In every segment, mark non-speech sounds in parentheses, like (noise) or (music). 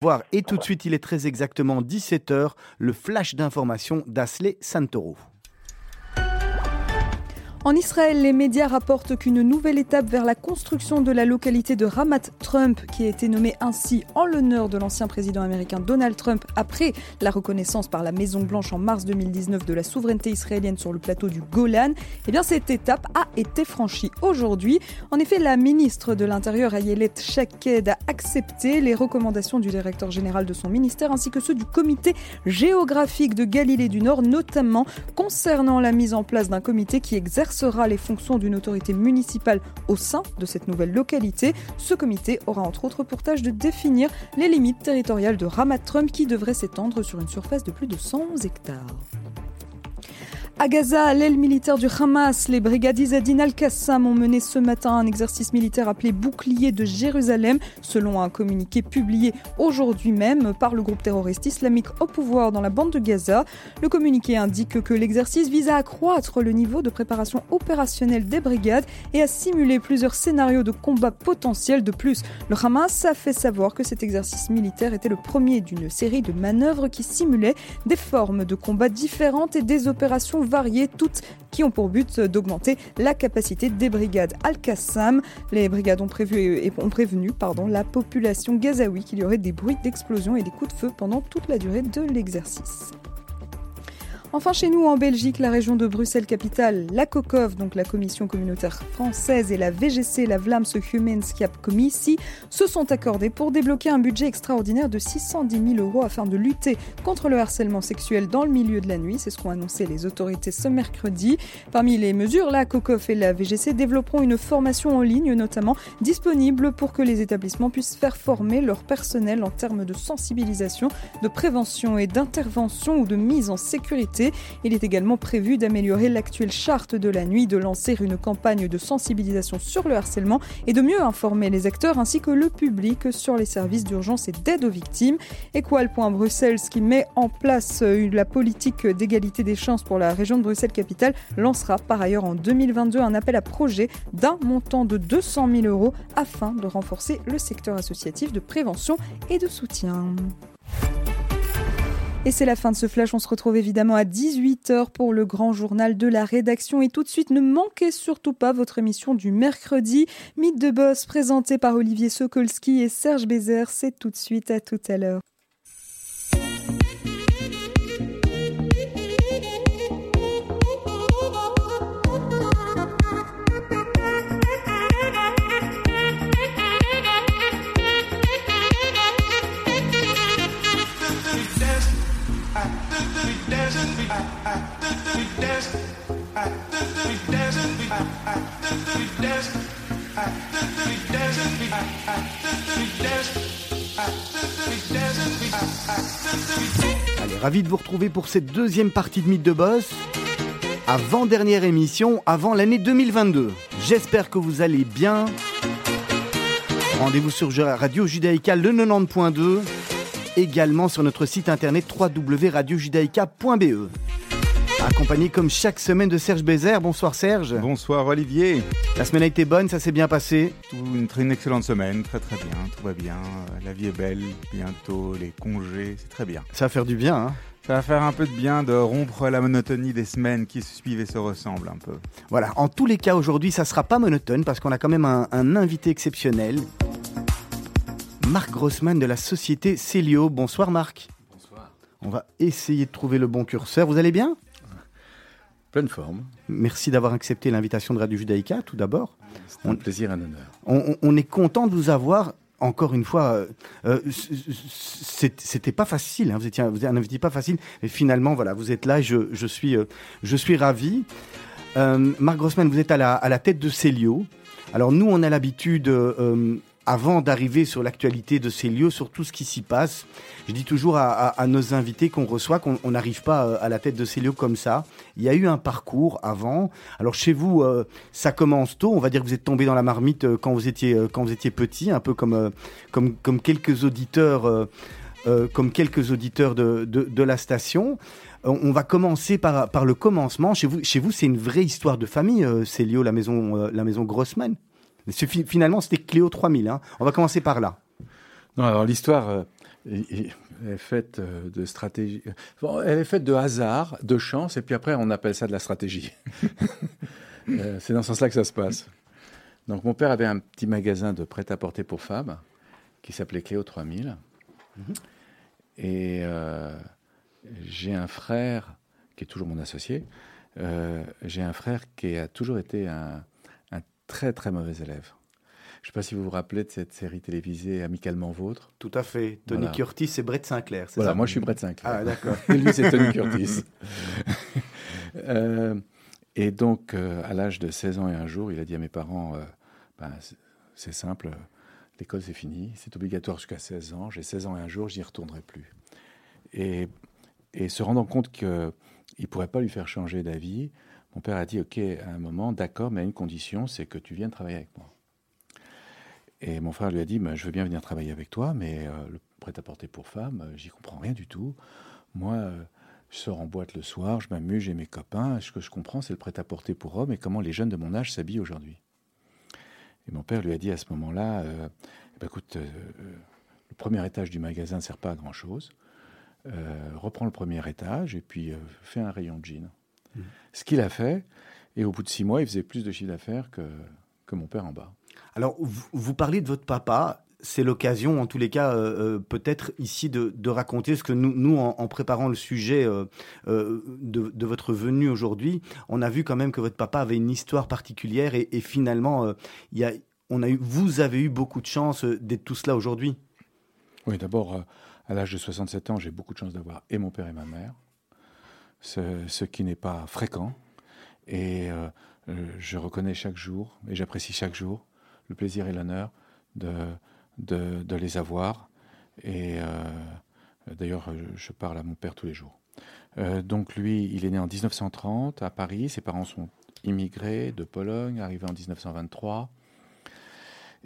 Voir. Et tout de suite, il est très exactement 17h, le flash d'information d'Asley Santoro. En Israël, les médias rapportent qu'une nouvelle étape vers la construction de la localité de Ramat Trump, qui a été nommée ainsi en l'honneur de l'ancien président américain Donald Trump après la reconnaissance par la Maison Blanche en mars 2019 de la souveraineté israélienne sur le plateau du Golan, eh bien cette étape a été franchie aujourd'hui. En effet, la ministre de l'Intérieur Ayelet Shaked a accepté les recommandations du directeur général de son ministère ainsi que ceux du comité géographique de Galilée du Nord, notamment concernant la mise en place d'un comité qui exerce sera les fonctions d'une autorité municipale au sein de cette nouvelle localité. Ce comité aura entre autres pour tâche de définir les limites territoriales de Ramat Trump qui devrait s'étendre sur une surface de plus de 111 hectares. À Gaza, l'aile militaire du Hamas, les brigades Izzadine al-Qassam ont mené ce matin un exercice militaire appelé Bouclier de Jérusalem, selon un communiqué publié aujourd'hui même par le groupe terroriste islamique au pouvoir dans la bande de Gaza. Le communiqué indique que l'exercice vise à accroître le niveau de préparation opérationnelle des brigades et à simuler plusieurs scénarios de combat potentiels. De plus, le Hamas a fait savoir que cet exercice militaire était le premier d'une série de manœuvres qui simulaient des formes de combat différentes et des opérations variées, toutes qui ont pour but d'augmenter la capacité des brigades Al-Qassam. Les brigades ont, prévenu la population gazaoui qu'il y aurait des bruits d'explosion et des coups de feu pendant toute la durée de l'exercice. Enfin, chez nous, en Belgique, la région de Bruxelles-Capitale, la COCOV, donc la Commission communautaire française, et la VGC, la Vlaamse Gemeenschap Commissie, se sont accordés pour débloquer un budget extraordinaire de 610 000 euros afin de lutter contre le harcèlement sexuel dans le milieu de la nuit. C'est ce qu'ont annoncé les autorités ce mercredi. Parmi les mesures, la COCOF et la VGC développeront une formation en ligne, notamment disponible pour que les établissements puissent faire former leur personnel en termes de sensibilisation, de prévention et d'intervention ou de mise en sécurité il est également prévu d'améliorer l'actuelle charte de la nuit, de lancer une campagne de sensibilisation sur le harcèlement et de mieux informer les acteurs ainsi que le public sur les services d'urgence et d'aide aux victimes. Equal.Bruxelles, qui met en place euh, la politique d'égalité des chances pour la région de Bruxelles-Capitale, lancera par ailleurs en 2022 un appel à projet d'un montant de 200 000 euros afin de renforcer le secteur associatif de prévention et de soutien. Et c'est la fin de ce flash. On se retrouve évidemment à 18h pour le grand journal de la rédaction. Et tout de suite, ne manquez surtout pas votre émission du mercredi. Mythe de boss présenté par Olivier Sokolski et Serge Bézère. C'est tout de suite à tout à l'heure. Allez, ravi de vous retrouver pour cette deuxième partie de Mythe de Boss. Avant-dernière émission, avant l'année 2022. J'espère que vous allez bien. Rendez-vous sur Radio Judaïka le 90.2. Également sur notre site internet www.radiojudaïka.be. Accompagné comme chaque semaine de Serge Bézère. Bonsoir Serge. Bonsoir Olivier. La semaine a été bonne, ça s'est bien passé une, une, excellente semaine, très très bien, tout va bien. La vie est belle, bientôt les congés, c'est très bien. Ça va faire du bien, hein ça va faire un peu de bien de rompre la monotonie des semaines qui se suivent et se ressemblent un peu. Voilà, en tous les cas aujourd'hui ça sera pas monotone parce qu'on a quand même un, un invité exceptionnel. Marc Grossman de la société Célio. Bonsoir Marc. Bonsoir. On va essayer de trouver le bon curseur. Vous allez bien? Pleine forme. Merci d'avoir accepté l'invitation de Radio Judaïka, tout d'abord. C'est un plaisir un honneur. On, on, est content de vous avoir. Encore une fois, euh, euh, c'était pas facile. Hein, vous étiez, vous un invité pas facile, mais finalement, voilà, vous êtes là. Je, je suis, euh, je suis ravi. Euh, Marc Grossman, vous êtes à la, à la tête de Célio. Alors nous, on a l'habitude euh, avant d'arriver sur l'actualité de ces lieux, sur tout ce qui s'y passe. Je dis toujours à, à, à nos invités qu'on reçoit qu'on n'arrive pas euh, à la tête de ces lieux comme ça. Il y a eu un parcours avant. Alors chez vous, euh, ça commence tôt. On va dire que vous êtes tombé dans la marmite euh, quand vous étiez euh, quand vous étiez petit, un peu comme euh, comme comme quelques auditeurs. Euh, comme quelques auditeurs de, de, de la station. On va commencer par, par le commencement. Chez vous, chez vous c'est une vraie histoire de famille, euh, Célio, la maison, euh, la maison Grossman. Finalement, c'était Cléo 3000. Hein. On va commencer par là. Non, alors l'histoire, euh, est faite euh, de stratégie. elle est faite de hasard, de chance, et puis après, on appelle ça de la stratégie. (laughs) Euh, c'est dans ce sens-là que ça se passe. Donc, mon père avait un petit magasin de prêt-à-porter pour femmes qui s'appelait Cléo 3000. Mhm. Et euh, j'ai un frère qui est toujours mon associé. j'ai un frère qui a toujours été un très très mauvais élève. Je ne sais pas si vous vous rappelez de cette série télévisée Amicalement Vôtre. Tout à fait. Tony Curtis et Brett Sinclair. Voilà, moi je suis Brett Sinclair. Ah, d'accord. et (laughs) lui, c'est Tony Curtis. (laughs) (laughs) Euh, et donc, euh, à l'âge de 16 ans et un jour, il a dit à mes parents euh, ben, c'est simple, l'école c'est fini, c'est obligatoire jusqu'à 16 ans. J'ai 16 ans et un jour, je n'y retournerai plus. Et, et se rendant compte qu'il ne pourrait pas lui faire changer d'avis, mon père a dit Ok, à un moment, d'accord, mais à une condition, c'est que tu viennes travailler avec moi. Et mon frère lui a dit, bah, je veux bien venir travailler avec toi, mais euh, le prêt-à-porter pour femmes, euh, j'y comprends rien du tout. Moi, euh, je sors en boîte le soir, je m'amuse, j'ai mes copains. Ce que je comprends, c'est le prêt-à-porter pour hommes et comment les jeunes de mon âge s'habillent aujourd'hui. Et mon père lui a dit à ce moment-là, ben, écoute, le premier étage du magasin ne sert pas à grand-chose. reprends le premier étage et puis fais un rayon de jeans. Mmh. Ce qu'il a fait, et au bout de six mois, il faisait plus de chiffre d'affaires que, que mon père en bas. Alors, vous, parlez de votre papa. C'est l'occasion, en tous les cas, euh, euh, peut-être ici de, raconter ce que nous, nous en, préparant le sujet euh, de, votre venue aujourd'hui, on a vu quand même que votre papa avait une histoire particulière et, finalement, il y a, on a eu, vous avez eu beaucoup de chance d'être tout cela aujourd'hui. Oui, d'abord, à l'âge de 67 ans, j'ai beaucoup de chance d'avoir et mon père et ma mère, ce qui n'est pas fréquent. Et je reconnais chaque jour et j'apprécie chaque jour le plaisir et l'honneur de, de, les avoir. Et euh, d'ailleurs, je parle à mon père tous les jours. Euh, donc lui, il est né en 1930 à Paris. Ses parents sont immigrés de Pologne, arrivés en 1923.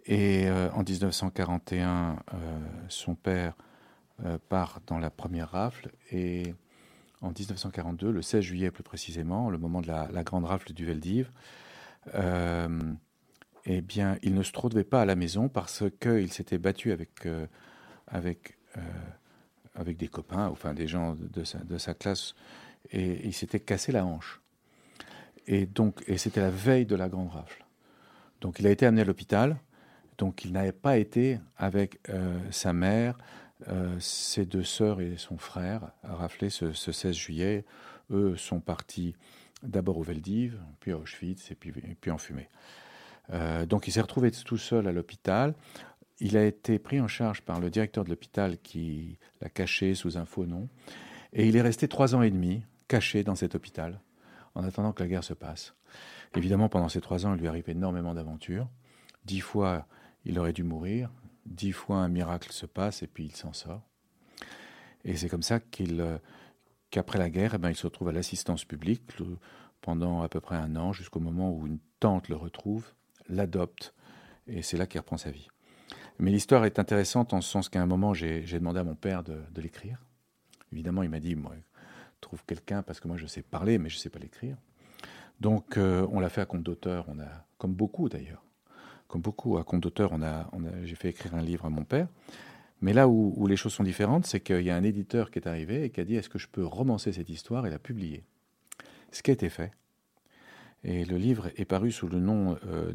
Et euh, en 1941, son père part dans la première rafle. Et en 1942, le 16 juillet plus précisément, le moment de la, grande rafle du Veldiv, eh bien, il ne se trouvait pas à la maison parce qu'il s'était battu avec, euh, avec, euh, avec des copains, enfin des gens de sa, de sa classe, et il s'était cassé la hanche. Et donc, et c'était la veille de la grande rafle. Donc, il a été amené à l'hôpital. Donc, il n'avait pas été avec euh, sa mère, ses deux sœurs et son frère à rafler ce, 16 juillet. Eux sont partis d'abord au Veldiv, puis à Auschwitz, et puis, et puis en fumée. Euh, donc il s'est retrouvé tout seul à l'hôpital. Il a été pris en charge par le directeur de l'hôpital qui l'a caché sous un faux nom. Et il est resté trois ans et demi caché dans cet hôpital en attendant que la guerre se passe. Évidemment, pendant ces trois ans, il lui arrive énormément d'aventures. Dix fois, il aurait dû mourir. Dix fois, un miracle se passe et puis il s'en sort. Et c'est comme ça qu'il, euh, qu'après la guerre, eh ben, il se retrouve à l'assistance publique pendant à peu près un an, jusqu'au moment où une tante le retrouve l'adopte, et c'est là qu'il reprend sa vie. Mais l'histoire est intéressante en ce sens qu'à un moment, j'ai demandé à mon père de, l'écrire. Évidemment, il m'a dit, moi, trouve quelqu'un, parce que moi, je sais parler, mais je ne sais pas l'écrire. Donc, euh, on l'a fait à compte d'auteur, on a, comme beaucoup d'ailleurs, comme beaucoup à compte d'auteur, j'ai fait écrire un livre à mon père. Mais là où, où les choses sont différentes, c'est qu'il y a un éditeur qui est arrivé et qui a dit, est-ce que je peux romancer cette histoire? Et la publier Ce qui a été fait. Et le livre est paru sous le nom euh,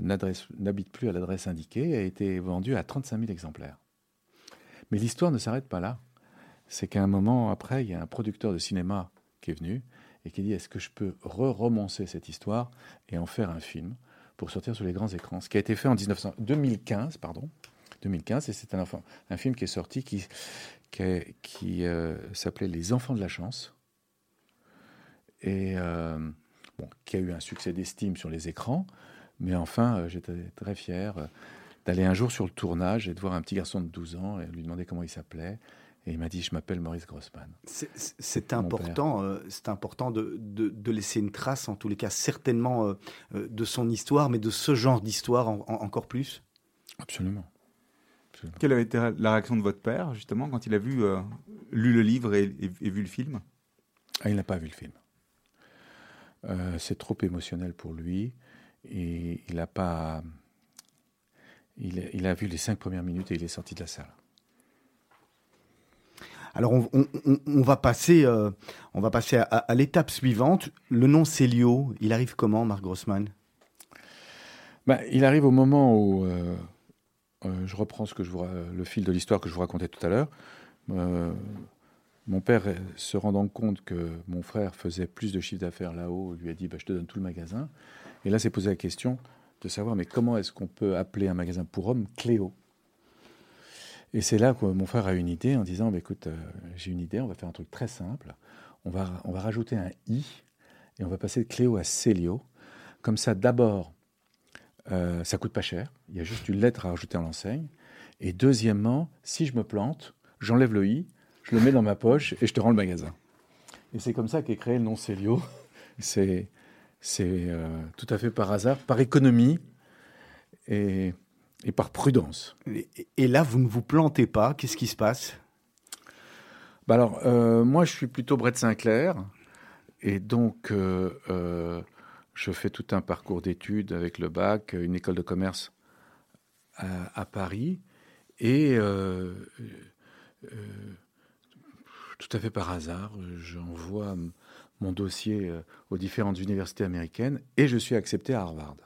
N'habite plus à l'adresse indiquée et a été vendu à 35 000 exemplaires. Mais l'histoire ne s'arrête pas là. C'est qu'à un moment après, il y a un producteur de cinéma qui est venu et qui dit Est-ce que je peux re-romancer cette histoire et en faire un film? Pour sortir sur les grands écrans Ce qui a été fait en 2015, pardon. 2015, et c'est un, film qui est sorti qui, qui, euh, s'appelait Les Enfants de la Chance. Et. Euh, qui a eu un succès d'estime sur les écrans. Mais enfin, euh, j'étais très fier d'aller un jour sur le tournage et de voir un petit garçon de 12 ans et lui demander comment il s'appelait. Et il m'a dit, je m'appelle Maurice Grossman. C'est important, euh, c'est important de, de, laisser une trace, en tous les cas, certainement de son histoire, mais de ce genre d'histoire encore plus. Absolument. Quelle a été la réaction de votre père, justement, quand il a vu, lu le livre et, vu le film? Ah, Il n'a pas vu le film. Euh, c'est trop émotionnel pour lui et il a pas. Il, a vu les cinq premières minutes et il est sorti de la salle. Alors on, va passer, passer à, l'étape suivante. Le nom Célio, il arrive comment, Marc Grossman? Bah, Il arrive au moment où, je reprends ce que je le fil de l'histoire que je vous racontais tout à l'heure. Mon père, se rendant compte que mon frère faisait plus de chiffre d'affaires là-haut, lui a dit bah, Je te donne tout le magasin. Et là, s'est posé la question de savoir mais comment est-ce qu'on peut appeler un magasin pour hommes Cléo? Et c'est là que mon frère a une idée en disant bah, Écoute, euh, j'ai une idée, on va faire un truc très simple. On va, on va rajouter un i et on va passer de Cléo à Célio. Comme ça, d'abord, euh, ça coûte pas cher. Il y a juste une lettre à rajouter en l'enseigne. Et deuxièmement, si je me plante, j'enlève le i je le mets dans ma poche et je te rends le magasin. Et c'est comme ça qu'est créé le nom Célio. (laughs) C'est euh, tout à fait par hasard, par économie et, et par prudence. Et, là, vous ne vous plantez pas. Qu'est-ce qui se passe? Bah Alors, euh, moi, je suis plutôt Brett Sinclair. Et donc, euh, je fais tout un parcours d'études avec le bac, une école de commerce à, à Paris. Et tout à fait par hasard, j'envoie mon dossier euh, aux différentes universités américaines et je suis accepté à Harvard.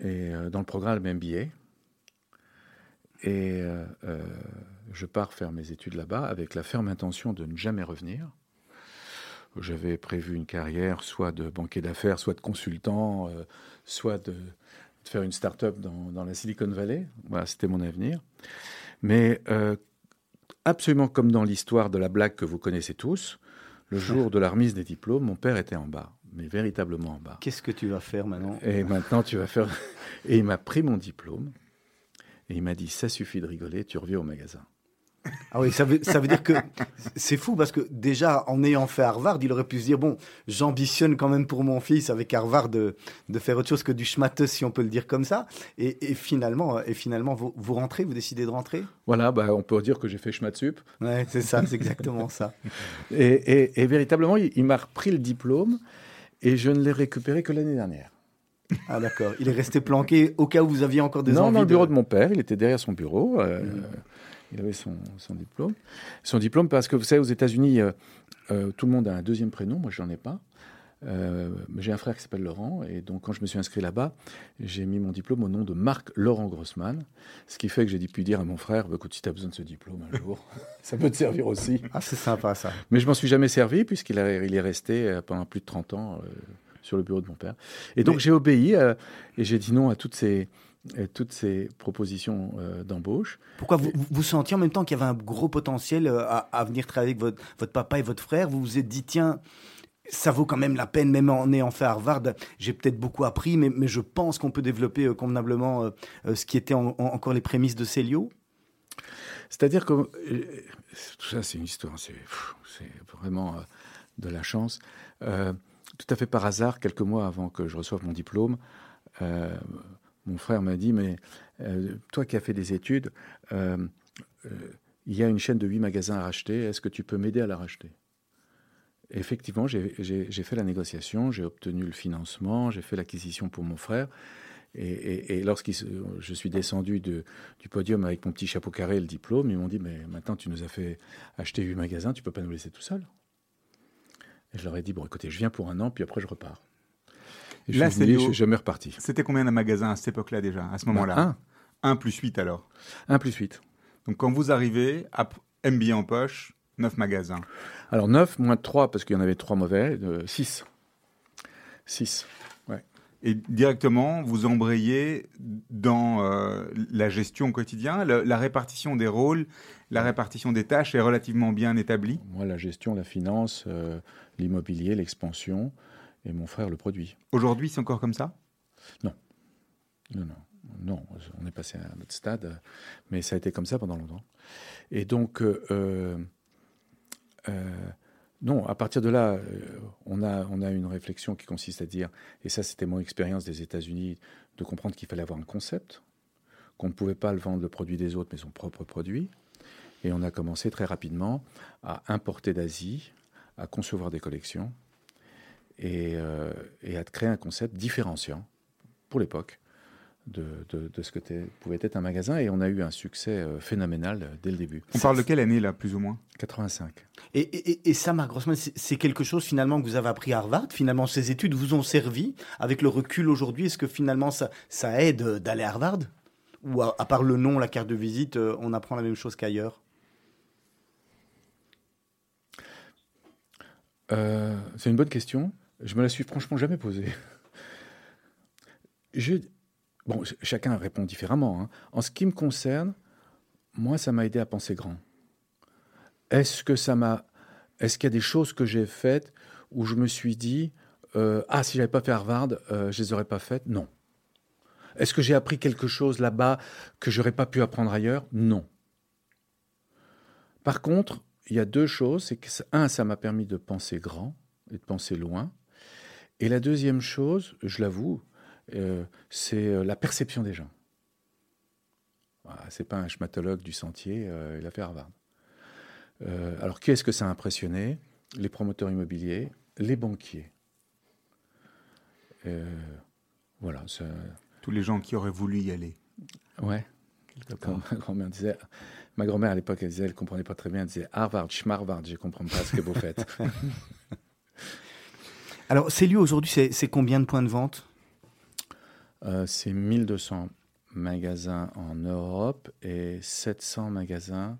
Et euh, dans le programme MBA. Et euh, je pars faire mes études là-bas avec la ferme intention de ne jamais revenir. J'avais prévu une carrière soit de banquier d'affaires, soit de consultant, soit de, faire une start-up dans, la Silicon Valley. Voilà, c'était mon avenir. Mais absolument comme dans l'histoire de la blague que vous connaissez tous, le jour de la remise des diplômes, mon père était en bas, mais véritablement en bas. Qu'est-ce que tu vas faire maintenant? Et maintenant, tu vas faire. (laughs) Et il m'a pris mon diplôme et il m'a dit Ça suffit de rigoler, tu reviens au magasin. Ah oui, ça veut, ça veut dire que c'est fou parce que déjà en ayant fait Harvard, il aurait pu se dire bon, j'ambitionne quand même pour mon fils avec Harvard de, de faire autre chose que du schmatteux, si on peut le dire comme ça. Et, et finalement, et finalement vous, vous, rentrez, vous décidez de rentrer? Voilà, bah, on peut dire que j'ai fait schmatsup. Ouais, c'est ça, c'est exactement ça. (laughs) Et, et, véritablement, il, m'a repris le diplôme et je ne l'ai récupéré que l'année dernière. Ah d'accord, il est resté planqué au cas où vous aviez encore des non, envies dans le bureau de... mon père, il était derrière son bureau. Euh, mmh. Il avait son, diplôme. Son diplôme parce que vous savez, aux États-Unis, euh, euh, tout le monde a un deuxième prénom. Moi, je n'en ai pas. Euh, j'ai un frère qui s'appelle Laurent, et donc quand je me suis inscrit là-bas, j'ai mis mon diplôme au nom de Marc Laurent Grossman, ce qui fait que j'ai pu dire à mon frère, bah, écoute, si tu as besoin de ce diplôme un jour, (laughs) ça peut te servir aussi. Ah, c'est sympa ça. Mais je m'en suis jamais servi, puisqu'il il est resté pendant plus de 30 ans sur le bureau de mon père. Et donc j'ai obéi, et j'ai dit non à toutes ces, toutes ces propositions euh, d'embauche. Pourquoi vous, vous sentiez en même temps qu'il y avait un gros potentiel euh, à, venir travailler avec votre, votre, papa et votre frère? Vous vous êtes dit, tiens, ça vaut quand même la peine, même en ayant fait Harvard, j'ai peut-être beaucoup appris, mais, je pense qu'on peut développer euh, convenablement ce qui était encore les prémices de Célio. C'est-à-dire que tout ça, c'est une histoire, c'est vraiment de la chance. tout à fait par hasard, quelques mois avant que je reçoive mon diplôme, mon frère m'a dit, mais euh, toi qui as fait des études, euh, euh, il y a une chaîne de huit magasins à racheter, est-ce que tu peux m'aider à la racheter? Effectivement, j'ai fait la négociation, j'ai obtenu le financement, j'ai fait l'acquisition pour mon frère. Et, et, lorsque je suis descendu de, du podium avec mon petit chapeau carré et le diplôme, ils m'ont dit, mais maintenant tu nous as fait acheter huit magasins, tu peux pas nous laisser tout seul. Et je leur ai dit, bon écoutez, je viens pour un an, puis après je repars. Et je suis, suis jamais reparti. C'était combien de magasins à cette époque-là déjà, à ce moment-là? bah, Un. Un plus 8 alors? Un plus 8. Donc quand vous arrivez, MBA en poche, 9 magasins. Alors 9, moins 3 parce qu'il y en avait 3 mauvais, 6. 6, ouais. Et directement, vous embrayez dans euh, la gestion au quotidien, la répartition des rôles, la répartition des tâches est relativement bien établie Moi, la gestion, la finance, euh, l'immobilier, l'expansion, et mon frère le produit. Aujourd'hui, c'est encore comme ça? Non. Non, non. Non, on est passé à un autre stade, mais ça a été comme ça pendant longtemps. Et donc, euh, euh, non, à partir de là, euh, on, a, on a une réflexion qui consiste à dire, et ça c'était mon expérience des États-Unis, de comprendre qu'il fallait avoir un concept, qu'on ne pouvait pas le vendre le produit des autres, mais son propre produit. Et on a commencé très rapidement à importer d'Asie, à concevoir des collections, euh, et, à créer un concept différenciant pour l'époque de, de, ce que pouvait être un magasin et on a eu un succès euh, phénoménal euh, dès le début. On parle de quelle année là, plus ou moins? 85. Et, et, et, ça, Marc Grossman, c'est quelque chose finalement que vous avez appris à Harvard? Finalement, ces études vous ont servi. Avec le recul aujourd'hui, est-ce que finalement ça, ça aide d'aller à Harvard? Ou à, part le nom, la carte de visite, euh, on apprend la même chose qu'ailleurs? C'est une bonne question. Je me la suis franchement jamais posée. Je, Bon, chacun répond différemment. Hein. En ce qui me concerne, moi, ça m'a aidé à penser grand. Est-ce que ça m'a, est-ce qu'il y a des choses que j'ai faites où je me suis dit, euh, ah, si j'avais pas fait Harvard, euh, je les aurais pas faites? Non. Est-ce que j'ai appris quelque chose là-bas que j'aurais pas pu apprendre ailleurs? Non. Par contre, il y a deux choses. Un, ça m'a permis de penser grand et de penser loin. Et la deuxième chose, je l'avoue, euh, c'est euh, la perception des gens. c'est pas un schmatologue du sentier, euh, il a fait Harvard. alors, qui est-ce que ça a impressionné? Les promoteurs immobiliers, les banquiers. voilà. Tous les gens qui auraient voulu y aller. Ouais. ma grand-mère disait, ma grand-mère à l'époque, elle disait, elle comprenait pas très bien, elle disait Harvard, schmarvard, je comprends pas ce que vous faites. (laughs) Alors, ces lieux aujourd'hui, c'est combien de points de vente? Euh, c'est 1200 magasins en Europe et 700 magasins.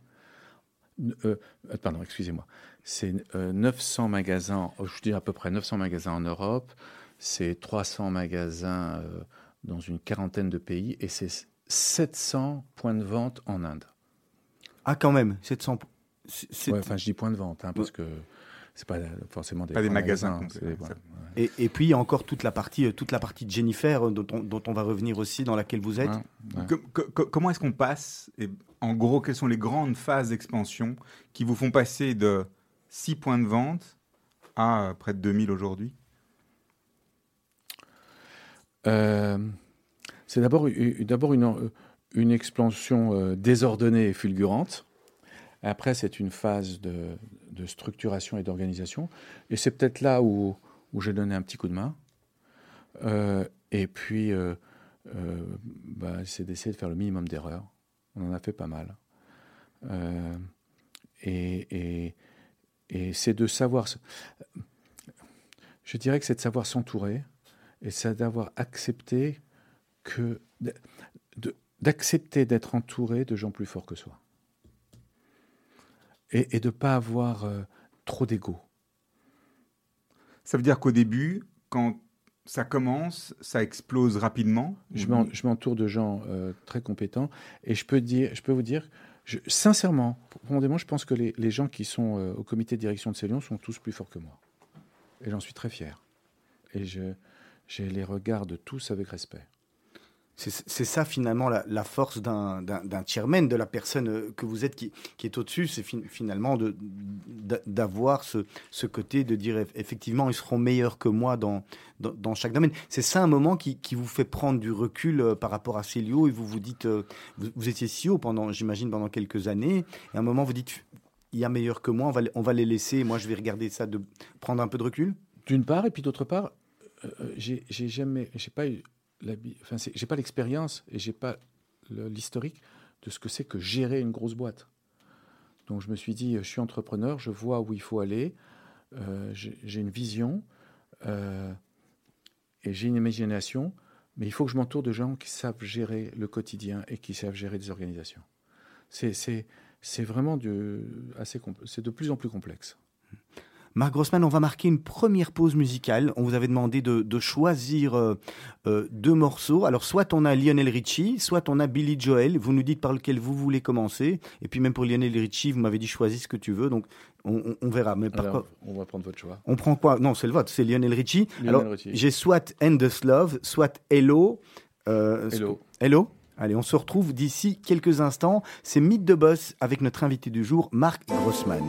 Euh, euh, pardon, excusez-moi. C'est 900 magasins, oh, je dis à peu près 900 magasins en Europe, c'est 300 magasins dans une quarantaine de pays et c'est 700 points de vente en Inde. Ah, quand même, 700. enfin, je dis points de vente, hein, parce que c'est pas forcément des, pas des magasins. et, puis il y a encore toute la partie, euh, toute la partie de Jennifer euh, dont on, dont on va revenir aussi, dans laquelle vous êtes. comment est-ce qu'on passe et En gros, quelles sont les grandes phases d'expansion qui vous font passer de 6 points de vente à près de 2000 aujourd'hui? Euh, C'est d'abord une, une expansion désordonnée et fulgurante. Après, c'est une phase de, de structuration et d'organisation. Et c'est peut-être là où, j'ai donné un petit coup de main. Euh, et puis, euh, euh, bah, c'est d'essayer de faire le minimum d'erreurs. On en a fait pas mal. et, et, c'est de savoir. Je dirais que c'est de savoir s'entourer et c'est d'avoir accepté que. d'accepter d'être entouré de gens plus forts que soi et, de ne pas avoir euh, trop d'ego. Ça veut dire qu'au début, quand ça commence, ça explose rapidement? Je m'entoure de gens euh, très compétents et je peux, dire, je peux vous dire, je, sincèrement, profondément, je pense que les, les gens qui sont euh, au comité de direction de Célion sont tous plus forts que moi. Et j'en suis très fier. Et je, je les regarde tous avec respect. C'est ça finalement la, force d'un chairman, de la personne euh, que vous êtes qui, est au-dessus, c'est finalement d'avoir ce, côté de dire effectivement ils seront meilleurs que moi dans, chaque domaine. C'est ça un moment qui, vous fait prendre du recul euh, par rapport à Célio et vous vous dites, euh, vous, étiez si haut pendant, j'imagine, pendant quelques années, et à un moment vous dites il y a meilleur que moi, on va, on va les laisser, moi je vais regarder ça, de prendre un peu de recul. D'une part, et puis d'autre part, j'ai jamais, j'ai pas eu enfin, j'ai pas l'expérience et j'ai pas l'historique de ce que c'est que gérer une grosse boîte. Donc je me suis dit, je suis entrepreneur, je vois où il faut aller, euh, j'ai une vision euh, et j'ai une imagination, mais il faut que je m'entoure de gens qui savent gérer le quotidien et qui savent gérer des organisations. C'est vraiment assez, c'est de plus en plus complexe. Marc Grossman, on va marquer une première pause musicale. On vous avait demandé de, choisir euh, euh, deux morceaux. Alors, soit on a Lionel Richie, soit on a Billy Joel. Vous nous dites par lequel vous voulez commencer. Et puis, même pour Lionel Richie, vous m'avez dit choisis ce que tu veux. Donc, on, verra. Mais par on va prendre votre choix. On prend quoi? Non, c'est le vote. C'est Lionel Richie. Alors, j'ai soit Endless Love, soit Hello. Euh, Hello. Hello Allez, on se retrouve d'ici quelques instants. C'est Mythe de Boss avec notre invité du jour, Marc Grossman.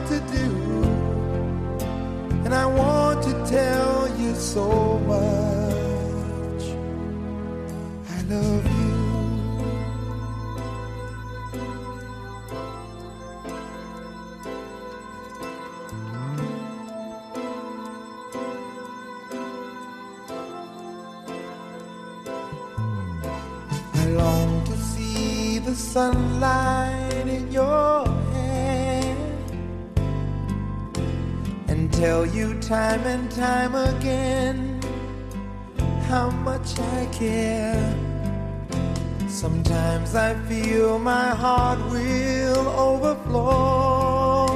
What to do. And I want to tell you so much. I love you. Time and time again how much I care. Sometimes I feel my heart will overflow.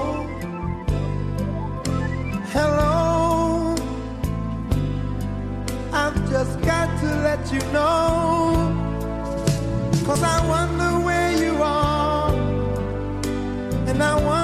Hello, I've just got to let you know. Cause I wonder where you are, and I wonder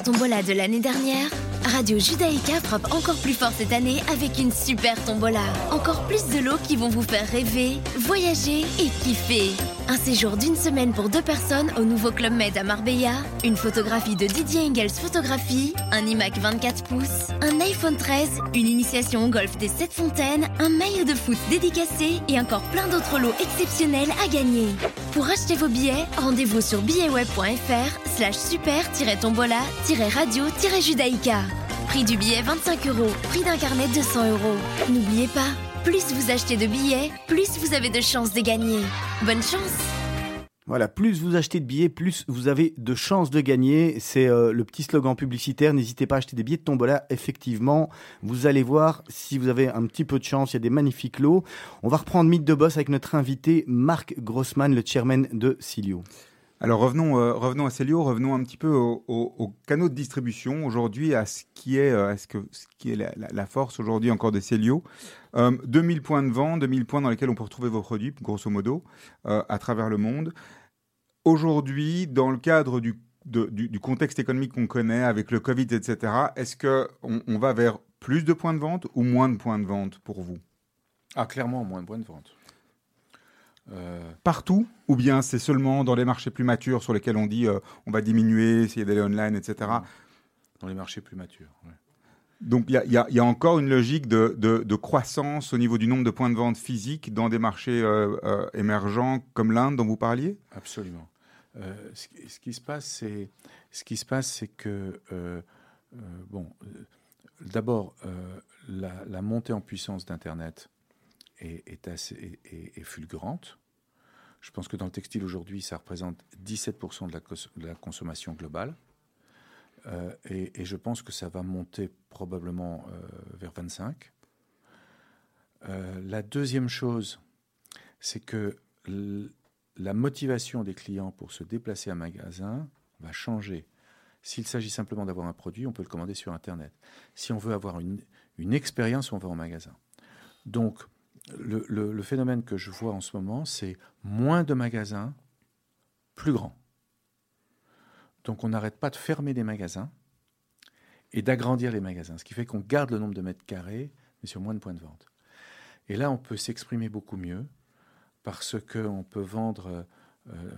tombola de l'année dernière Radio Judaïka frappe encore plus fort cette année avec une super tombola. Encore plus de lots qui vont vous faire rêver, voyager et kiffer. Un séjour d'une semaine pour deux personnes au nouveau Club Med à Marbella, une photographie de Didier Engels Photographie, un iMac 24 pouces, un iPhone 13, une initiation au golf des 7 fontaines, un maillot de foot dédicacé et encore plein d'autres lots exceptionnels à gagner. Pour acheter vos billets, rendez-vous sur billetweb.fr slash super-tombola-radio-judaïka. Prix du billet 25 euros, prix d'un carnet 200 euros. N'oubliez pas, plus vous achetez de billets, plus vous avez de chances de gagner. Bonne chance Voilà, plus vous achetez de billets, plus vous avez de chances de gagner. C'est euh, le petit slogan publicitaire. N'hésitez pas à acheter des billets de tombola. Effectivement, vous allez voir si vous avez un petit peu de chance. Il y a des magnifiques lots. On va reprendre Mythe de Boss avec notre invité Marc Grossman, le chairman de Silio. Alors revenons, euh, revenons à Célio, revenons un petit peu au, au- au canaux de distribution aujourd'hui, à ce qui est, euh, à ce que, ce qui est la, force aujourd'hui encore de Célio. Euh, 2000 points de vente, 2000 points dans lesquels on peut retrouver vos produits, grosso modo, euh, à travers le monde. Aujourd'hui, dans le cadre du, du contexte économique qu'on connaît, avec le Covid, etc., est-ce qu'on on va vers plus de points de vente ou moins de points de vente pour vous? Ah, clairement, moins de points de vente. Euh, Partout Ou bien c'est seulement dans les marchés plus matures sur lesquels on dit euh, on va diminuer, essayer d'aller online, etc. dans les marchés plus matures. ouais. Donc il y a, y y encore une logique de, de- de croissance au niveau du nombre de points de vente physiques dans des marchés euh, euh, émergents comme l'Inde dont vous parliez? Absolument. Euh, ce, qui- ce qui se passe, c'est ce qui se passe, c'est que bon, d'abord la, la montée en puissance d'Internet est, assez fulgurante. Je pense que dans le textile aujourd'hui, ça représente 17% de la, consommation globale. Euh, et, je pense que ça va monter probablement euh, vers 25. Euh, la deuxième chose, c'est que la motivation des clients pour se déplacer à un magasin va changer. S'il s'agit simplement d'avoir un produit, on peut le commander sur Internet. Si on veut avoir une, une expérience, on va en magasin. Donc, le, phénomène que je vois en ce moment, c'est moins de magasins, plus grands. Donc, on n'arrête pas de fermer des magasins et d'agrandir les magasins, ce qui fait qu'on garde le nombre de mètres carrés, mais sur moins de points de vente. Et là, on peut s'exprimer beaucoup mieux parce qu'on peut vendre euh,